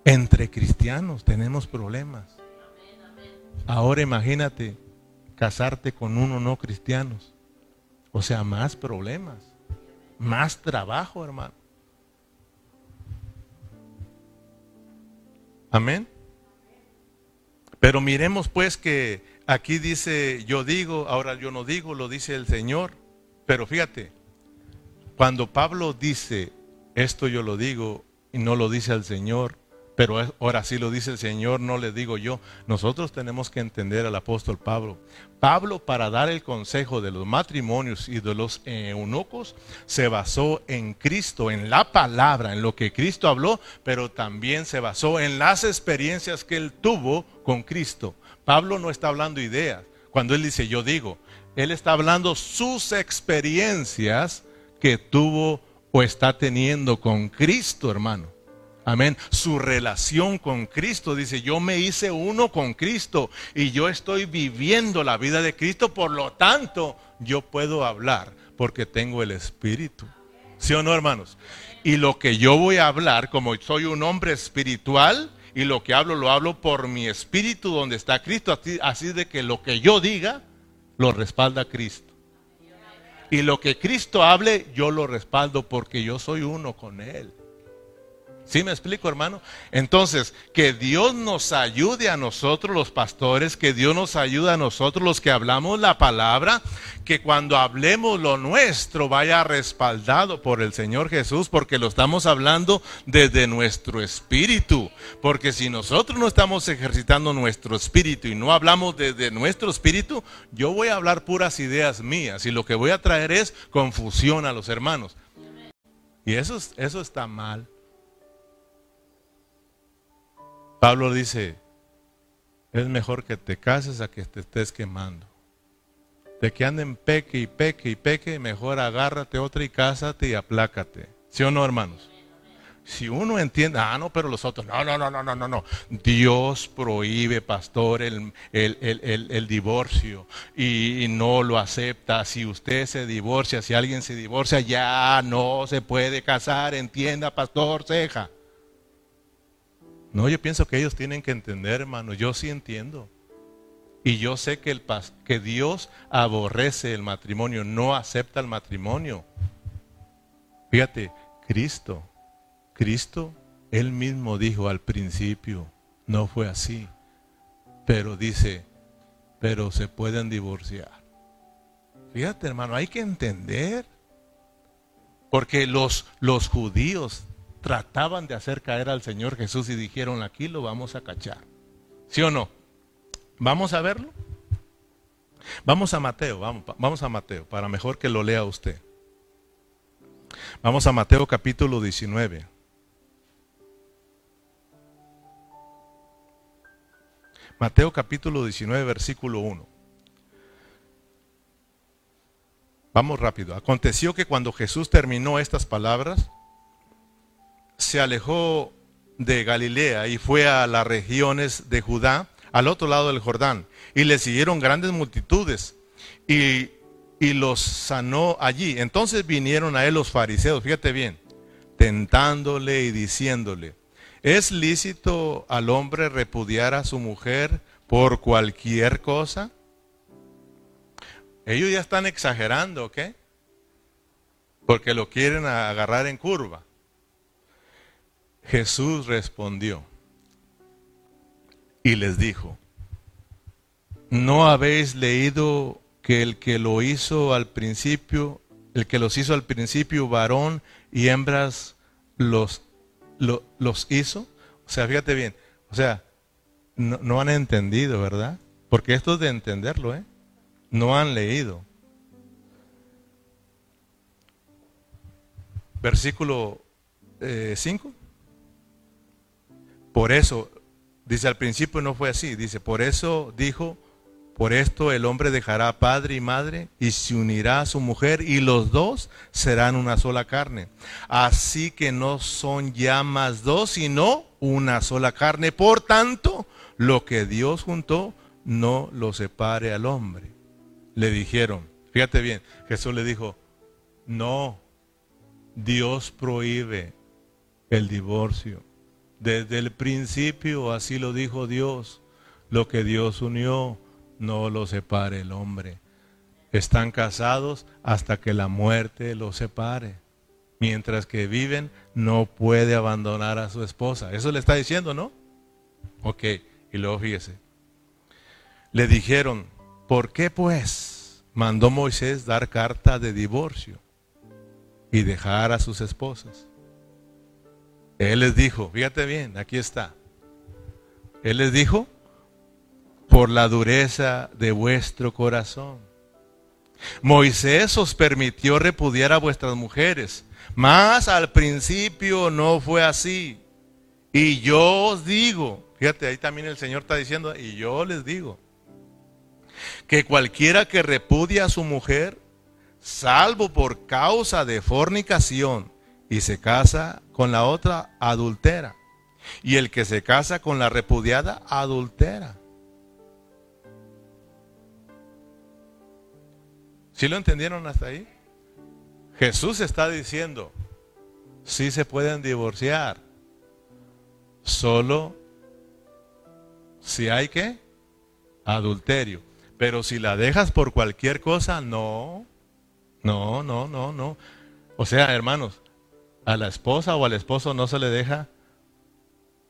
Entre cristianos tenemos problemas. Ahora imagínate casarte con uno no cristianos. O sea, más problemas, más trabajo, hermano. Amén. Pero miremos pues que aquí dice yo digo, ahora yo no digo, lo dice el Señor. Pero fíjate, cuando Pablo dice esto yo lo digo y no lo dice el Señor, pero ahora sí lo dice el Señor, no le digo yo. Nosotros tenemos que entender al apóstol Pablo. Pablo para dar el consejo de los matrimonios y de los eunucos se basó en Cristo, en la palabra, en lo que Cristo habló, pero también se basó en las experiencias que él tuvo con Cristo. Pablo no está hablando ideas. Cuando él dice yo digo, él está hablando sus experiencias que tuvo o está teniendo con Cristo, hermano. Amén. Su relación con Cristo. Dice, yo me hice uno con Cristo y yo estoy viviendo la vida de Cristo. Por lo tanto, yo puedo hablar porque tengo el Espíritu. ¿Sí o no, hermanos? Y lo que yo voy a hablar, como soy un hombre espiritual, y lo que hablo lo hablo por mi espíritu donde está Cristo. Así, de que lo que yo diga, lo respalda Cristo. Y lo que Cristo hable, yo lo respaldo porque yo soy uno con Él. ¿Sí me explico, hermano? Entonces, que Dios nos ayude a nosotros los pastores, que Dios nos ayude a nosotros los que hablamos la palabra, que cuando hablemos lo nuestro vaya respaldado por el Señor Jesús, porque lo estamos hablando desde nuestro espíritu. Porque si nosotros no estamos ejercitando nuestro espíritu y no hablamos desde nuestro espíritu, yo voy a hablar puras ideas mías y lo que voy a traer es confusión a los hermanos. Y eso, eso está mal. Pablo dice, es mejor que te cases a que te estés quemando. De que anden peque y peque y peque, mejor agárrate otra y cásate y aplácate. ¿Sí o no, hermanos? Si uno entiende, ah, no, pero los otros, no, no, no, no, no, no, no. Dios prohíbe, pastor, el, el, divorcio y, no lo acepta. Si usted se divorcia, si alguien se divorcia, ya no se puede casar, entienda, pastor, ceja. No, yo pienso que ellos tienen que entender, hermano. Yo sí entiendo. Y yo sé que, el, que Dios aborrece el matrimonio, no acepta el matrimonio. Fíjate, Cristo, Cristo, él mismo dijo al principio, no fue así. Pero dice, pero se pueden divorciar. Fíjate, hermano, hay que entender. Porque los, los judíos trataban de hacer caer al Señor Jesús y dijeron, aquí lo vamos a cachar. ¿Sí o no? ¿Vamos a verlo? Vamos a Mateo, vamos, vamos a Mateo, para mejor que lo lea usted. Vamos a Mateo capítulo 19. Mateo capítulo 19, versículo 1. Vamos rápido. Aconteció que cuando Jesús terminó estas palabras, se alejó de Galilea y fue a las regiones de Judá al otro lado del Jordán. Y le siguieron grandes multitudes y, y los sanó allí. Entonces vinieron a él los fariseos, fíjate bien, tentándole y diciéndole, ¿es lícito al hombre repudiar a su mujer por cualquier cosa? Ellos ya están exagerando, ¿ok? Porque lo quieren agarrar en curva. Jesús respondió, y les dijo, ¿no habéis leído que el que lo hizo al principio, el que los hizo al principio varón y hembras los, los hizo? O sea, fíjate bien, o sea, no, no han entendido, ¿verdad? Porque esto es de entenderlo, ¿eh? No han leído. Versículo 5. Eh, Por eso, Dice, al principio no fue así. Dice, por eso dijo, por esto el hombre dejará padre y madre y se unirá a su mujer y los dos serán una sola carne. Así que no son ya más dos, sino una sola carne. Por tanto, lo que Dios juntó, no lo separe al hombre. Le dijeron, fíjate bien, Jesús le dijo, no, Dios prohíbe el divorcio. Desde el principio así lo dijo Dios. Lo que Dios unió, no lo separe el hombre. Están casados hasta que la muerte los separe. Mientras que viven, no puede abandonar a su esposa. Eso le está diciendo, ¿no? Ok, y luego fíjese. Le dijeron, ¿por qué pues mandó Moisés dar carta de divorcio y dejar a sus esposas? Él les dijo, fíjate bien, aquí está. Él les dijo, por la dureza de vuestro corazón. Moisés os permitió repudiar a vuestras mujeres, mas al principio no fue así. Y yo os digo, fíjate, ahí también el Señor está diciendo, y yo les digo, que cualquiera que repudia a su mujer, salvo por causa de fornicación, y se casa con la otra, adultera. Y el que se casa con la repudiada, adultera. ¿Sí lo entendieron hasta ahí? Jesús está diciendo, sí se pueden divorciar, solo si hay que adulterio. Pero si la dejas por cualquier cosa, no, no, no, no, no. O sea, hermanos, a la esposa o al esposo no se le deja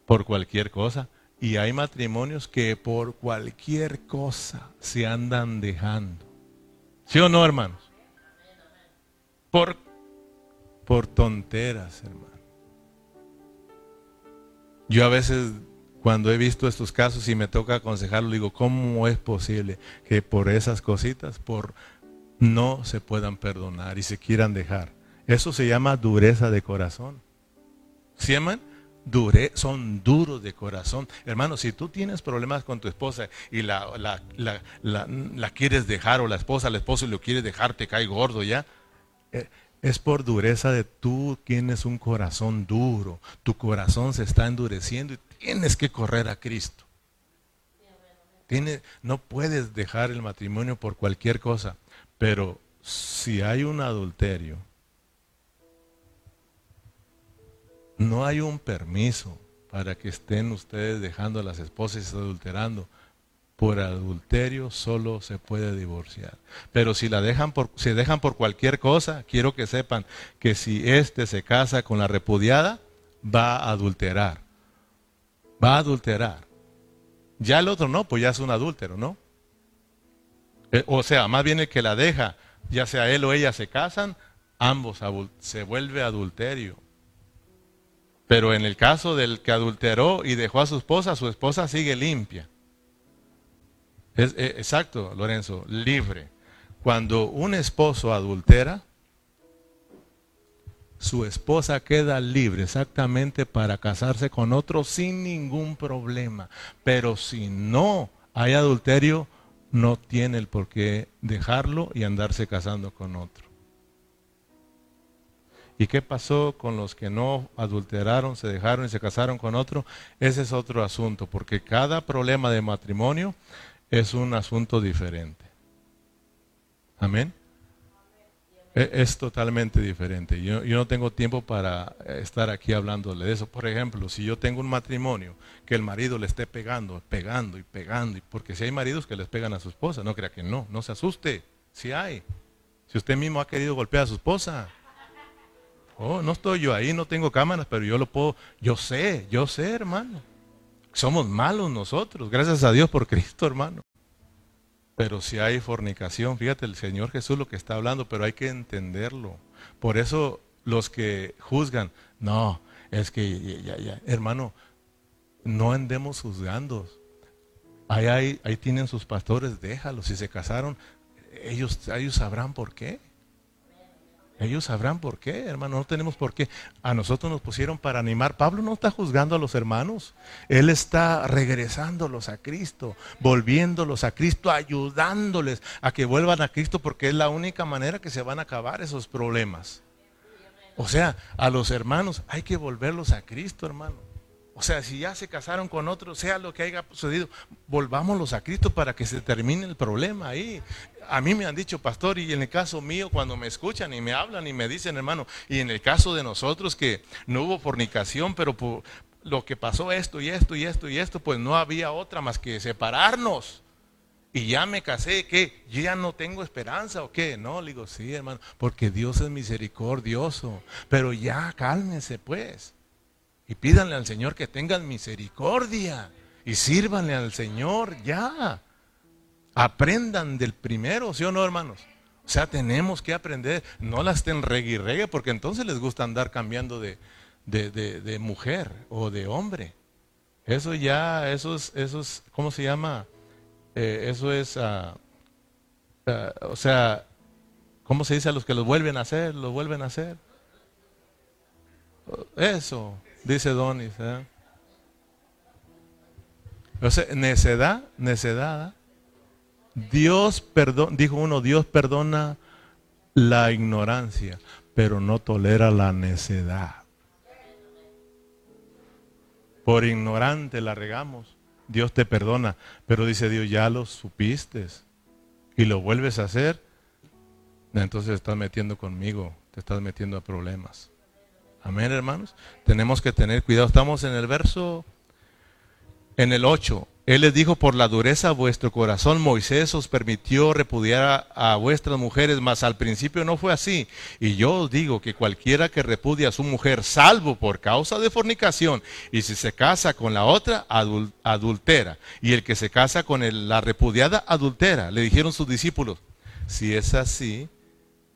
por cualquier cosa. Y hay matrimonios que por cualquier cosa se andan dejando. ¿Sí o no, hermanos? Por, por tonteras, hermano. Yo a veces, cuando he visto estos casos y me toca aconsejarlo, digo, ¿cómo es posible que por esas cositas, por no se puedan perdonar y se quieran dejar? Eso se llama dureza de corazón. ¿Se llaman? Dure, son duros de corazón. Hermano, si tú tienes problemas con tu esposa y la, la, quieres dejar, o la esposa, el esposo lo quieres dejar, te cae gordo ya, eh, es por dureza de tú tienes un corazón duro. Tu corazón se está endureciendo y tienes que correr a Cristo. Tiene, no puedes dejar el matrimonio por cualquier cosa, pero si hay un adulterio, no hay un permiso para que estén ustedes dejando a las esposas y adulterando. Por adulterio solo se puede divorciar. Pero si la dejan por, si dejan por cualquier cosa, quiero que sepan que si éste se casa con la repudiada, va a adulterar. Va a adulterar. Ya el otro no, pues ya es un adúltero, ¿no? Eh, o sea, más bien el que la deja, ya sea él o ella se casan, ambos se vuelve adulterio. Pero en el caso del que adulteró y dejó a su esposa, su esposa sigue limpia. Es, eh, exacto, Lorenzo, libre. Cuando un esposo adultera, su esposa queda libre exactamente para casarse con otro sin ningún problema. Pero si no hay adulterio, no tiene el por qué dejarlo y andarse casando con otro. ¿Y qué pasó con los que no adulteraron, se dejaron y se casaron con otro? Ese es otro asunto, porque cada problema de matrimonio es un asunto diferente. Amén. E, es, totalmente diferente. Yo, yo, no tengo tiempo para estar aquí hablándole de eso. Por ejemplo, si yo tengo un matrimonio que el marido le esté pegando, pegando y pegando, porque si hay maridos que les pegan a su esposa, no crea que no, no se asuste, si hay. Si usted mismo ha querido golpear a su esposa, oh, no estoy yo ahí, no tengo cámaras, pero yo lo puedo, yo sé, yo sé, hermano. Somos malos nosotros, gracias a Dios por Cristo, hermano. Pero si hay fornicación, fíjate, el Señor Jesús lo que está hablando, pero hay que entenderlo. Por eso los que juzgan, no, es que, ya, ya, hermano, no andemos juzgando. Ahí, ahí, ahí tienen sus pastores, déjalos. Si se casaron, ellos, ellos sabrán por qué. Ellos sabrán por qué, hermano, no tenemos por qué. A nosotros nos pusieron para animar. Pablo no está juzgando a los hermanos. Él está regresándolos a Cristo, volviéndolos a Cristo, ayudándoles a que vuelvan a Cristo porque es la única manera que se van a acabar esos problemas. O sea, a los hermanos hay que volverlos a Cristo, hermano. O sea, si ya se casaron con otro, sea lo que haya sucedido, volvámoslos a Cristo para que se termine el problema ahí. A mí me han dicho, pastor, y en el caso mío, cuando me escuchan y me hablan y me dicen, hermano, y en el caso de nosotros que no hubo fornicación, pero por lo que pasó esto y esto y esto y esto, pues no había otra más que separarnos. Y ya me casé, ¿qué? ¿Yo ya no tengo esperanza o qué? No, le digo, sí, hermano, porque Dios es misericordioso. Pero ya cálmense, pues. Y pídanle al Señor que tengan misericordia. Y sírvanle al Señor ya. Aprendan del primero, ¿sí o no, hermanos? O sea, tenemos que aprender. No las estén reggae y reggae, porque entonces les gusta andar cambiando de, de, mujer o de hombre. Eso ya, eso es, eso es ¿cómo se llama? Eh, eso es, ah, ah, o sea, ¿cómo se dice a los que los vuelven a hacer? Los vuelven a hacer. Eso, dice Donis. ¿eh? Necedad, necedad. Dios perdona, dijo uno, Dios perdona la ignorancia, pero no tolera la necedad. Por ignorante la regamos, Dios te perdona, pero dice Dios, ya lo supiste y lo vuelves a hacer, entonces estás metiendo conmigo, te estás metiendo a problemas. Amén, hermanos. Tenemos que tener cuidado. Estamos en el verso, en el 8. Él les dijo, por la dureza de vuestro corazón, Moisés os permitió repudiar a, vuestras mujeres, mas al principio no fue así. Y yo os digo que cualquiera que repudia a su mujer, salvo por causa de fornicación, y si se casa con la otra, adultera. Y el que se casa con la repudiada, adultera. Le dijeron sus discípulos, si es así,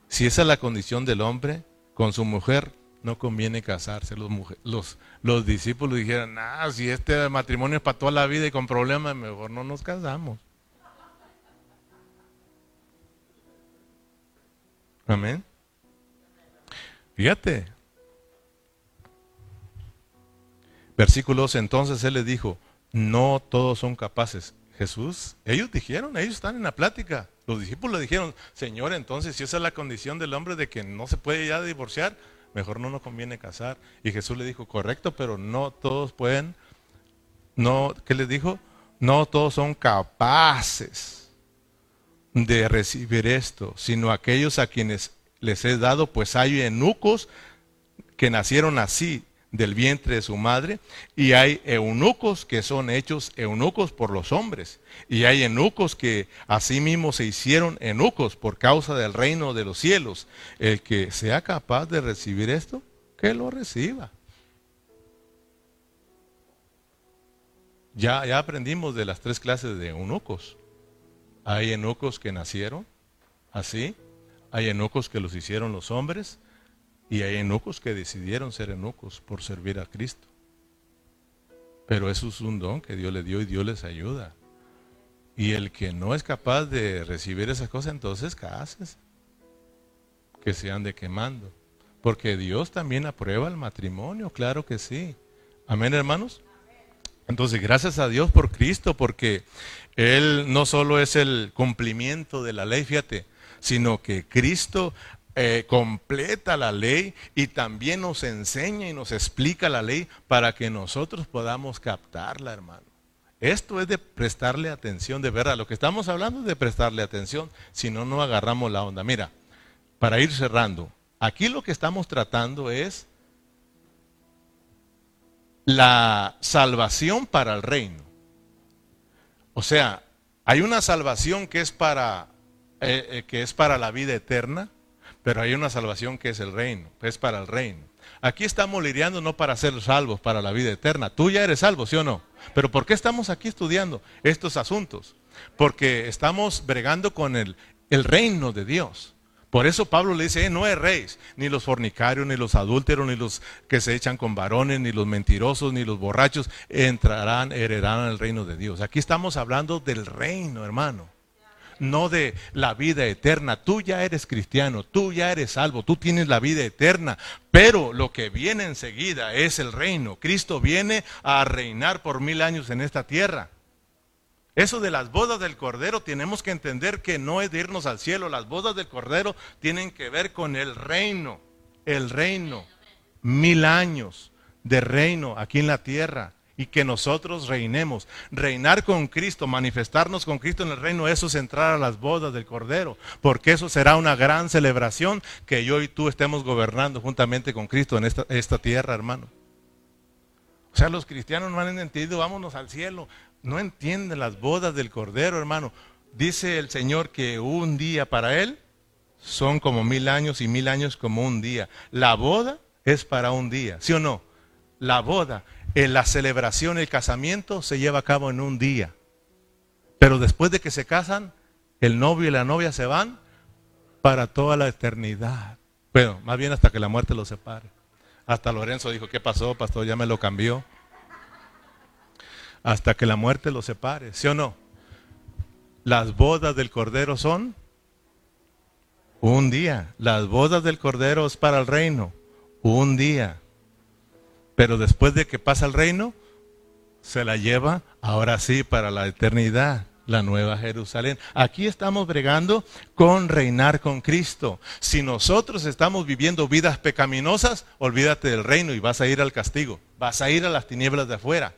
si esa es la condición del hombre con su mujer, no conviene casarse. Los, los, los discípulos dijeron, ah, si este matrimonio es para toda la vida y con problemas, mejor no nos casamos. Amén. Fíjate. Versículos, entonces él les dijo, no todos son capaces. Jesús, ellos dijeron, ellos están en la plática. Los discípulos dijeron, Señor, entonces si esa es la condición del hombre de que no se puede ya divorciar, mejor no nos conviene casar. Y Jesús le dijo, correcto, pero no todos pueden, no, ¿qué les dijo? No todos son capaces de recibir esto, sino aquellos a quienes les he dado, pues hay eunucos que nacieron así, del vientre de su madre, y hay eunucos que son hechos eunucos por los hombres, y hay eunucos que asimismo se hicieron eunucos por causa del reino de los cielos. El que sea capaz de recibir esto, que lo reciba. Ya, ya aprendimos de las tres clases de eunucos. Hay eunucos que nacieron así, hay eunucos que los hicieron los hombres, y hay eunucos que decidieron ser eunucos por servir a Cristo. Pero eso es un don que Dios le dio y Dios les ayuda. Y el que no es capaz de recibir esas cosas, entonces cáseses. Que se ande quemando. Porque Dios también aprueba el matrimonio, claro que sí. Amén, hermanos. Entonces, gracias a Dios por Cristo, porque Él no solo es el cumplimiento de la ley, fíjate, sino que Cristo eh, completa la ley y también nos enseña y nos explica la ley para que nosotros podamos captarla, hermano. Esto es de prestarle atención, de verdad. Lo que estamos hablando es de prestarle atención, si no, no agarramos la onda. Mira, para ir cerrando, aquí lo que estamos tratando es la salvación para el reino. O sea, hay una salvación que es para, eh, eh, que es para la vida eterna pero hay una salvación que es el reino, es para el reino. Aquí estamos lidiando no para ser salvos, para la vida eterna. Tú ya eres salvo, ¿sí o no? Pero ¿por qué estamos aquí estudiando estos asuntos? Porque estamos bregando con el, el reino de Dios. Por eso Pablo le dice, eh, no erréis, ni los fornicarios, ni los adúlteros, ni los que se echan con varones, ni los mentirosos, ni los borrachos, entrarán, heredarán el reino de Dios. Aquí estamos hablando del reino, hermano no de la vida eterna. Tú ya eres cristiano, tú ya eres salvo, tú tienes la vida eterna. Pero lo que viene enseguida es el reino. Cristo viene a reinar por mil años en esta tierra. Eso de las bodas del Cordero tenemos que entender que no es de irnos al cielo. Las bodas del Cordero tienen que ver con el reino. El reino. Mil años de reino aquí en la tierra y que nosotros reinemos. Reinar con Cristo, manifestarnos con Cristo en el reino, eso es entrar a las bodas del Cordero, porque eso será una gran celebración que yo y tú estemos gobernando juntamente con Cristo en esta, tierra, hermano. O sea, los cristianos no han entendido, vámonos al cielo. No entienden las bodas del Cordero, hermano. Dice el Señor que un día para Él son como mil años y mil años como un día. La boda es para un día, ¿sí o no? La boda en la celebración, el casamiento se lleva a cabo en un día. Pero después de que se casan, el novio y la novia se van para toda la eternidad. Bueno, más bien hasta que la muerte los separe. Hasta Lorenzo dijo, ¿qué pasó, pastor? Ya me lo cambió. Hasta que la muerte los separe, ¿sí o no? Las bodas del Cordero son un día. Las bodas del Cordero es para el reino, un día. Pero después de que pasa el reino, se la lleva ahora sí para la eternidad, la nueva Jerusalén. Aquí estamos bregando con reinar con Cristo. Si nosotros estamos viviendo vidas pecaminosas, olvídate del reino y vas a ir al castigo, vas a ir a las tinieblas de afuera.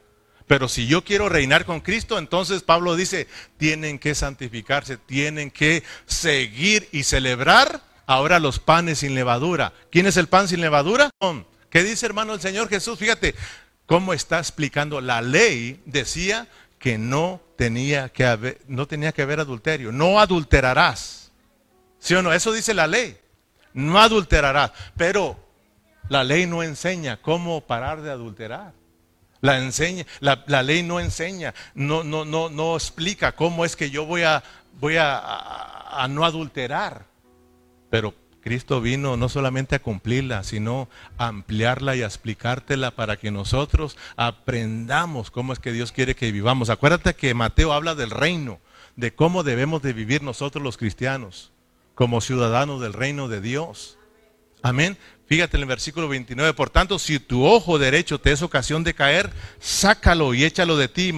Pero si yo quiero reinar con Cristo, entonces Pablo dice, tienen que santificarse, tienen que seguir y celebrar ahora los panes sin levadura. ¿Quién es el pan sin levadura? ¿Qué dice hermano el Señor Jesús? Fíjate cómo está explicando. La ley decía que no tenía que haber, no tenía que haber adulterio. No adulterarás. ¿Sí o no? Eso dice la ley. No adulterarás. Pero la ley no enseña cómo parar de adulterar. La, enseña, la, ley no enseña, no, no, no, no explica cómo es que yo voy a, voy a, a no adulterar. Pero Cristo vino no solamente a cumplirla, sino a ampliarla y a explicártela para que nosotros aprendamos cómo es que Dios quiere que vivamos. Acuérdate que Mateo habla del reino, de cómo debemos de vivir nosotros los cristianos, como ciudadanos del reino de Dios. Amén. Fíjate en el versículo 29, por tanto, si tu ojo derecho te es ocasión de caer, sácalo y échalo de ti,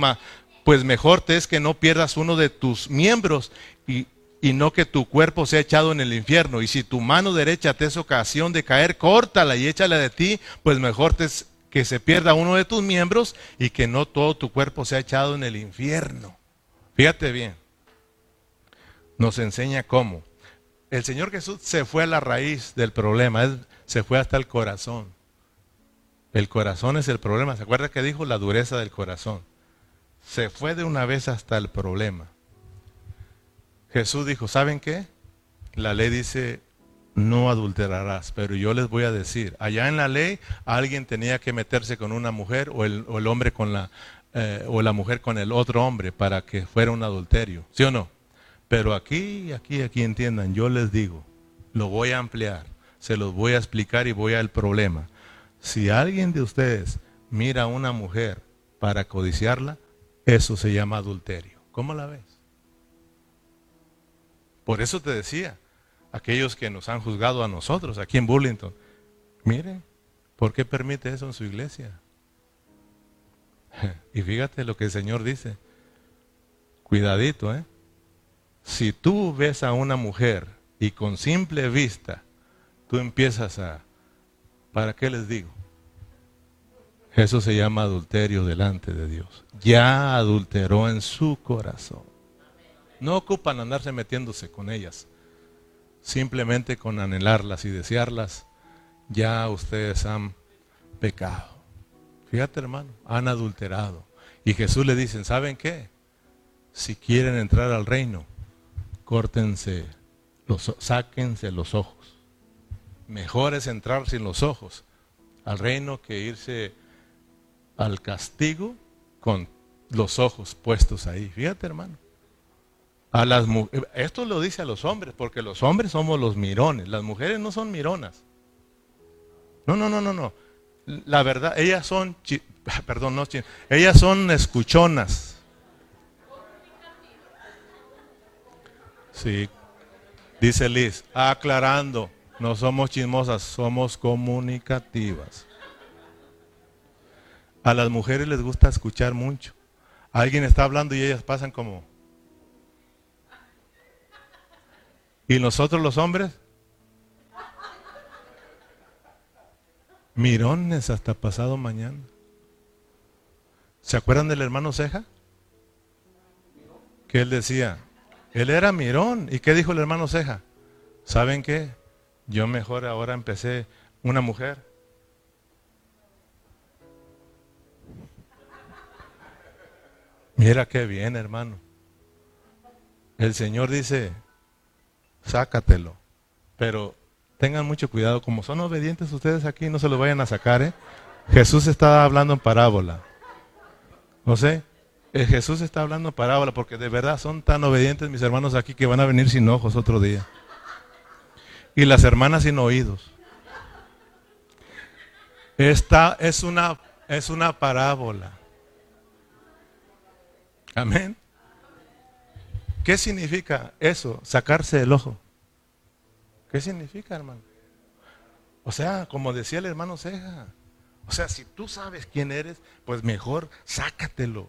pues mejor te es que no pierdas uno de tus miembros y, y no que tu cuerpo sea echado en el infierno. Y si tu mano derecha te es ocasión de caer, córtala y échala de ti, pues mejor te es que se pierda uno de tus miembros y que no todo tu cuerpo sea echado en el infierno. Fíjate bien, nos enseña cómo. El Señor Jesús se fue a la raíz del problema, Él se fue hasta el corazón. El corazón es el problema. ¿Se acuerda que dijo la dureza del corazón? Se fue de una vez hasta el problema. Jesús dijo, ¿saben qué? La ley dice, no adulterarás, pero yo les voy a decir, allá en la ley alguien tenía que meterse con una mujer o el, hombre con la, eh, o la mujer con el otro hombre para que fuera un adulterio, ¿sí o no? Pero aquí, aquí, aquí entiendan, yo les digo, lo voy a ampliar, se los voy a explicar y voy al problema. Si alguien de ustedes mira a una mujer para codiciarla, eso se llama adulterio. ¿Cómo la ves? Por eso te decía, aquellos que nos han juzgado a nosotros aquí en Burlington. Miren, ¿por qué permite eso en su iglesia? Y fíjate lo que el Señor dice. Cuidadito, ¿eh? Si tú ves a una mujer y con simple vista tú empiezas a... ¿Para qué les digo? Eso se llama adulterio delante de Dios. Ya adulteró en su corazón. No ocupan andarse metiéndose con ellas simplemente con anhelarlas y desearlas, ya ustedes han pecado. Fíjate hermano, han adulterado. Y Jesús le dice, ¿saben qué? Si quieren entrar al reino, córtense, los, sáquense los ojos. Mejor es entrar sin los ojos al reino que irse al castigo con los ojos puestos ahí. Fíjate hermano. A las esto lo dice a los hombres, porque los hombres somos los mirones, las mujeres no son mironas. No, no, no, no, no. La verdad, ellas son, perdón, no, ellas son escuchonas. Sí, dice Liz, aclarando, no somos chismosas, somos comunicativas. A las mujeres les gusta escuchar mucho. Alguien está hablando y ellas pasan como... ¿Y nosotros los hombres? Mirones hasta pasado mañana. ¿Se acuerdan del hermano Ceja? Que él decía, él era mirón. ¿Y qué dijo el hermano Ceja? ¿Saben qué? Yo mejor ahora empecé una mujer. Mira qué bien, hermano. El Señor dice, sácatelo. Pero tengan mucho cuidado, como son obedientes ustedes aquí, no se lo vayan a sacar. ¿eh? Jesús está hablando en parábola. No sé, eh, Jesús está hablando en parábola porque de verdad son tan obedientes mis hermanos aquí que van a venir sin ojos otro día. Y las hermanas sin oídos. Esta es una, es una parábola. Amén. ¿Qué significa eso? Sacarse el ojo. ¿Qué significa, hermano? O sea, como decía el hermano Ceja, o sea, si tú sabes quién eres, pues mejor sácatelo.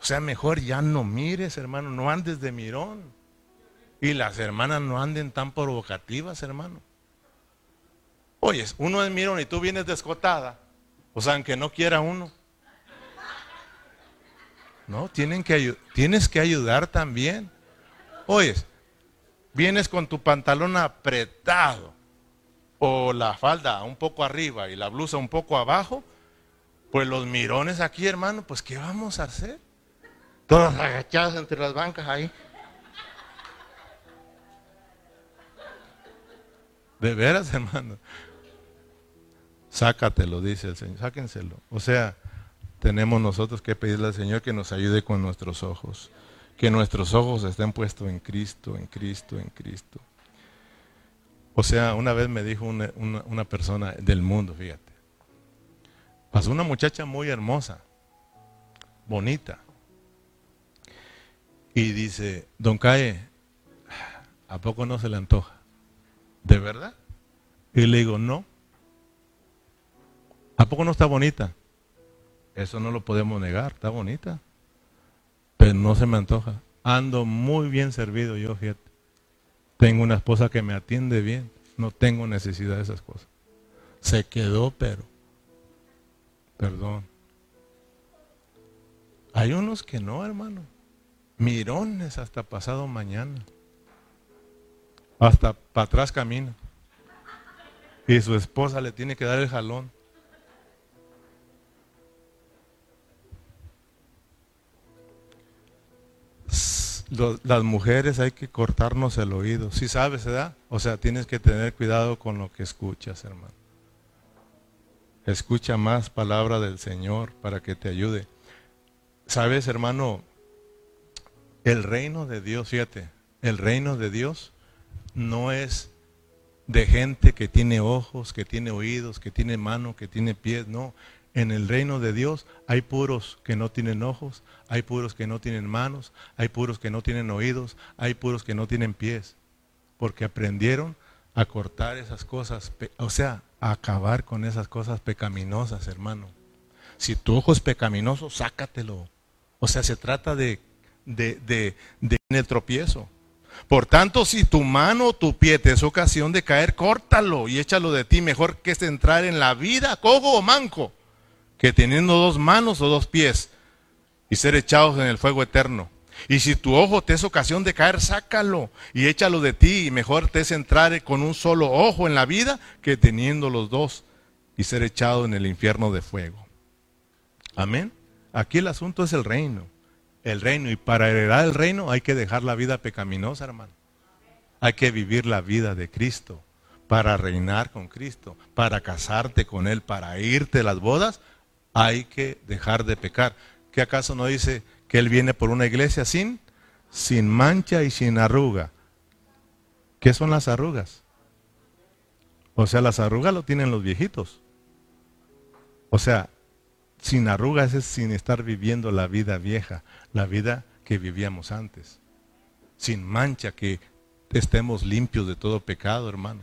O sea, mejor ya no mires, hermano, no andes de mirón. Y las hermanas no anden tan provocativas, hermano. Oyes, uno es mirón y tú vienes descotada. O sea, aunque no quiera uno. No, tienen que, tienes que ayudar también. Oyes, vienes con tu pantalón apretado o la falda un poco arriba y la blusa un poco abajo, pues los mirones aquí, hermano, pues ¿qué vamos a hacer? Todas agachadas entre las bancas ahí. De veras, hermano. Sácatelo, dice el Señor, sáquenselo. O sea, tenemos nosotros que pedirle al Señor que nos ayude con nuestros ojos. Que nuestros ojos estén puestos en Cristo, en Cristo, en Cristo. O sea, una vez me dijo una, persona del mundo, fíjate. Pasó una muchacha muy hermosa, bonita. Y dice, don Cae, ¿a poco no se le antoja? ¿De verdad? Y le digo, no. ¿A poco no está bonita? Eso no lo podemos negar, está bonita. Pero no se me antoja. Ando muy bien servido yo, fíjate. Tengo una esposa que me atiende bien. No tengo necesidad de esas cosas. Se quedó, pero. Perdón. Hay unos que no, hermano. Mirones hasta pasado mañana. Hasta para atrás camina. Y su esposa le tiene que dar el jalón. Las mujeres hay que cortarnos el oído. Si sabes, ¿verdad? O sea, tienes que tener cuidado con lo que escuchas, hermano. Escucha más palabra del Señor para que te ayude. Sabes, hermano, el reino de Dios, fíjate, el reino de Dios no es de gente que tiene ojos, que tiene oídos, que tiene mano, que tiene pies, no. En el reino de Dios hay puros que no tienen ojos, hay puros que no tienen manos, hay puros que no tienen oídos, hay puros que no tienen pies, porque aprendieron a cortar esas cosas, o sea, a acabar con esas cosas pecaminosas, hermano. Si tu ojo es pecaminoso, sácatelo. O sea, se trata de, de, de, de tropiezo. Por tanto, si tu mano o tu pie te es ocasión de caer, córtalo y échalo de ti. Mejor que es entrar en la vida cojo o manco, que teniendo dos manos o dos pies y ser echados en el fuego eterno. Y si tu ojo te es ocasión de caer, sácalo y échalo de ti. Y mejor te es entrar con un solo ojo en la vida que teniendo los dos y ser echado en el infierno de fuego. Amén. Aquí el asunto es el reino el reino. Y para heredar el reino hay que dejar la vida pecaminosa, hermano. Hay que vivir la vida de Cristo. Para reinar con Cristo, para casarte con Él, para irte a las bodas, hay que dejar de pecar. ¿Qué acaso no dice que Él viene por una iglesia sin, sin mancha y sin arruga? ¿Qué son las arrugas? O sea, las arrugas lo tienen los viejitos. O sea, sin arrugas es sin estar viviendo la vida vieja, la vida que vivíamos antes. Sin mancha, que estemos limpios de todo pecado, hermano.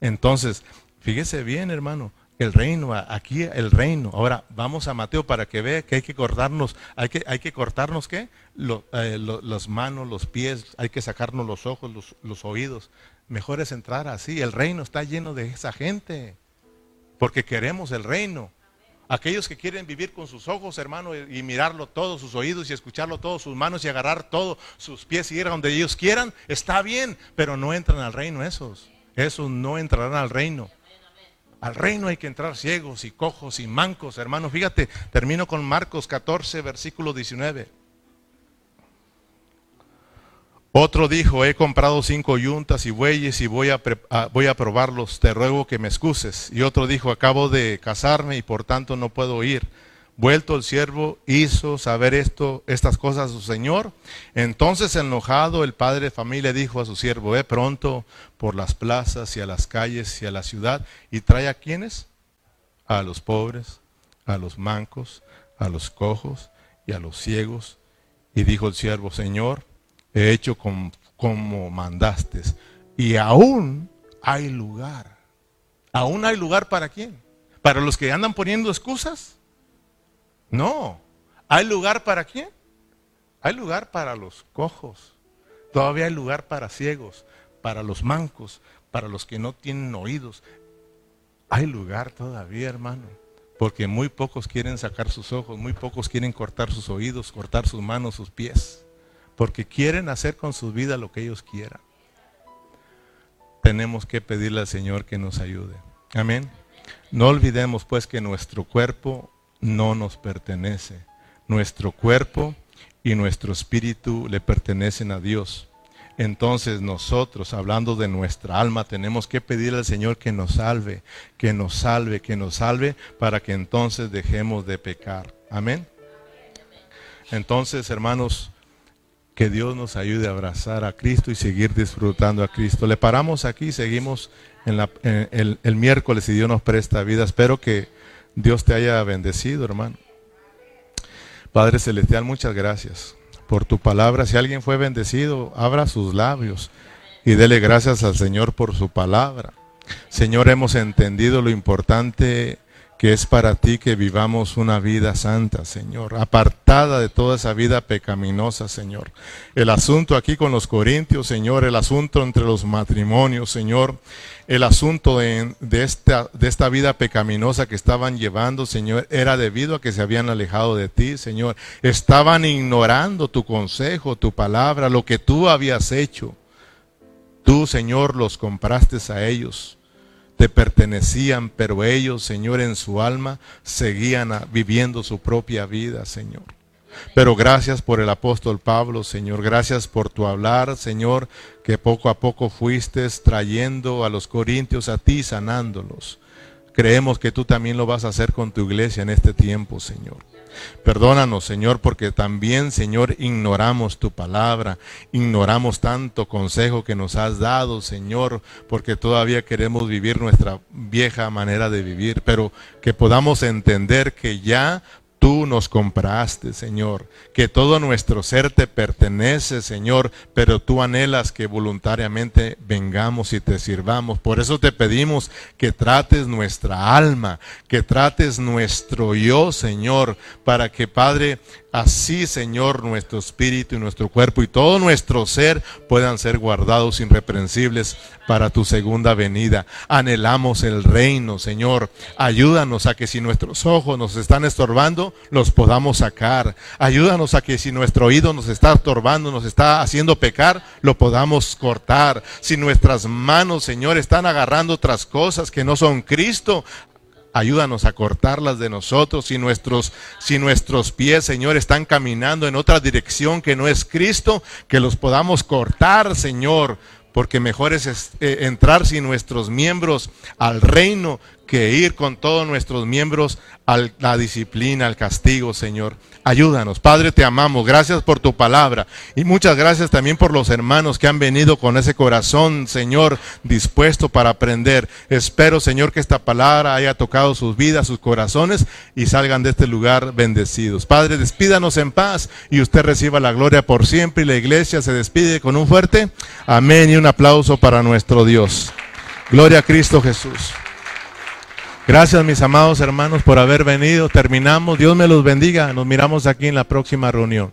Entonces, fíjese bien, hermano, el reino, aquí el reino. Ahora vamos a Mateo para que vea que hay que cortarnos, hay que, hay que cortarnos qué? Eh, las manos, los pies, hay que sacarnos los ojos, los, los oídos. Mejor es entrar así. El reino está lleno de esa gente, porque queremos el reino. Aquellos que quieren vivir con sus ojos, hermano, y mirarlo todo, sus oídos y escucharlo todo, sus manos y agarrar todo, sus pies y ir a donde ellos quieran, está bien, pero no entran al reino esos. Esos no entrarán al reino. Al reino hay que entrar ciegos y cojos y mancos, hermano. Fíjate, termino con Marcos 14, versículo 19. Otro dijo, he comprado cinco yuntas y bueyes y voy a, voy a probarlos, te ruego que me excuses. Y otro dijo, acabo de casarme y por tanto no puedo ir. Vuelto el siervo hizo saber esto, estas cosas a su señor. Entonces enojado el padre de familia dijo a su siervo, ve pronto por las plazas y a las calles y a la ciudad y trae a quienes? A los pobres, a los mancos, a los cojos y a los ciegos. Y dijo el siervo, Señor, he hecho como mandaste. Y aún hay lugar. ¿Aún hay lugar para quién? ¿Para los que andan poniendo excusas? No. ¿Hay lugar para quién? Hay lugar para los cojos. Todavía hay lugar para ciegos, para los mancos, para los que no tienen oídos. Hay lugar todavía, hermano. Porque muy pocos quieren sacar sus ojos, muy pocos quieren cortar sus oídos, cortar sus manos, sus pies porque quieren hacer con su vida lo que ellos quieran. Tenemos que pedirle al Señor que nos ayude. Amén. No olvidemos pues que nuestro cuerpo no nos pertenece. Nuestro cuerpo y nuestro espíritu le pertenecen a Dios. Entonces nosotros, hablando de nuestra alma, tenemos que pedirle al Señor que nos salve, que nos salve, que nos salve, para que entonces dejemos de pecar. Amén. Entonces, hermanos, que Dios nos ayude a abrazar a Cristo y seguir disfrutando a Cristo. Le paramos aquí, seguimos en, el, el miércoles y Dios nos presta vida. Espero que Dios te haya bendecido, hermano. Padre Celestial, muchas gracias por tu palabra. Si alguien fue bendecido, abra sus labios y dele gracias al Señor por su palabra. Señor, hemos entendido lo importante que es para ti que vivamos una vida santa, Señor, apartada de toda esa vida pecaminosa, Señor. El asunto aquí con los corintios, Señor, el asunto entre los matrimonios, Señor, el asunto de, esta, esta vida pecaminosa que estaban llevando, Señor, era debido a que se habían alejado de ti, Señor. Estaban ignorando tu consejo, tu palabra, lo que tú habías hecho. Tú, Señor, los compraste a ellos te pertenecían, pero ellos, Señor, en su alma seguían viviendo su propia vida, Señor. Pero gracias por el apóstol Pablo, Señor. Gracias por tu hablar, Señor, que poco a poco fuiste trayendo a los corintios a ti, sanándolos. Creemos que tú también lo vas a hacer con tu iglesia en este tiempo, Señor. Perdónanos, Señor, porque también, Señor, ignoramos tu palabra, ignoramos tanto consejo que nos has dado, Señor, porque todavía queremos vivir nuestra vieja manera de vivir, pero que podamos entender que ya Tú nos compraste, Señor, que todo nuestro ser te pertenece, Señor, pero tú anhelas que voluntariamente vengamos y te sirvamos. Por eso te pedimos que trates nuestra alma, que trates nuestro yo, Señor, para que, Padre, Así, Señor, nuestro espíritu y nuestro cuerpo y todo nuestro ser puedan ser guardados irreprensibles para tu segunda venida. Anhelamos el reino, Señor. Ayúdanos a que si nuestros ojos nos están estorbando, los podamos sacar. Ayúdanos a que si nuestro oído nos está estorbando, nos está haciendo pecar, lo podamos cortar. Si nuestras manos, Señor, están agarrando otras cosas que no son Cristo, Ayúdanos a cortarlas de nosotros. Si nuestros, si nuestros pies, Señor, están caminando en otra dirección que no es Cristo, que los podamos cortar, Señor. Porque mejor es eh, entrar sin nuestros miembros al reino que ir con todos nuestros miembros a la disciplina, al castigo, Señor. Ayúdanos. Padre, te amamos. Gracias por tu palabra. Y muchas gracias también por los hermanos que han venido con ese corazón, Señor, dispuesto para aprender. Espero, Señor, que esta palabra haya tocado sus vidas, sus corazones y salgan de este lugar bendecidos. Padre, despídanos en paz y usted reciba la gloria por siempre y la iglesia se despide con un fuerte amén y un aplauso para nuestro Dios. Gloria a Cristo Jesús. Gracias mis amados hermanos por haber venido. Terminamos. Dios me los bendiga. Nos miramos aquí en la próxima reunión.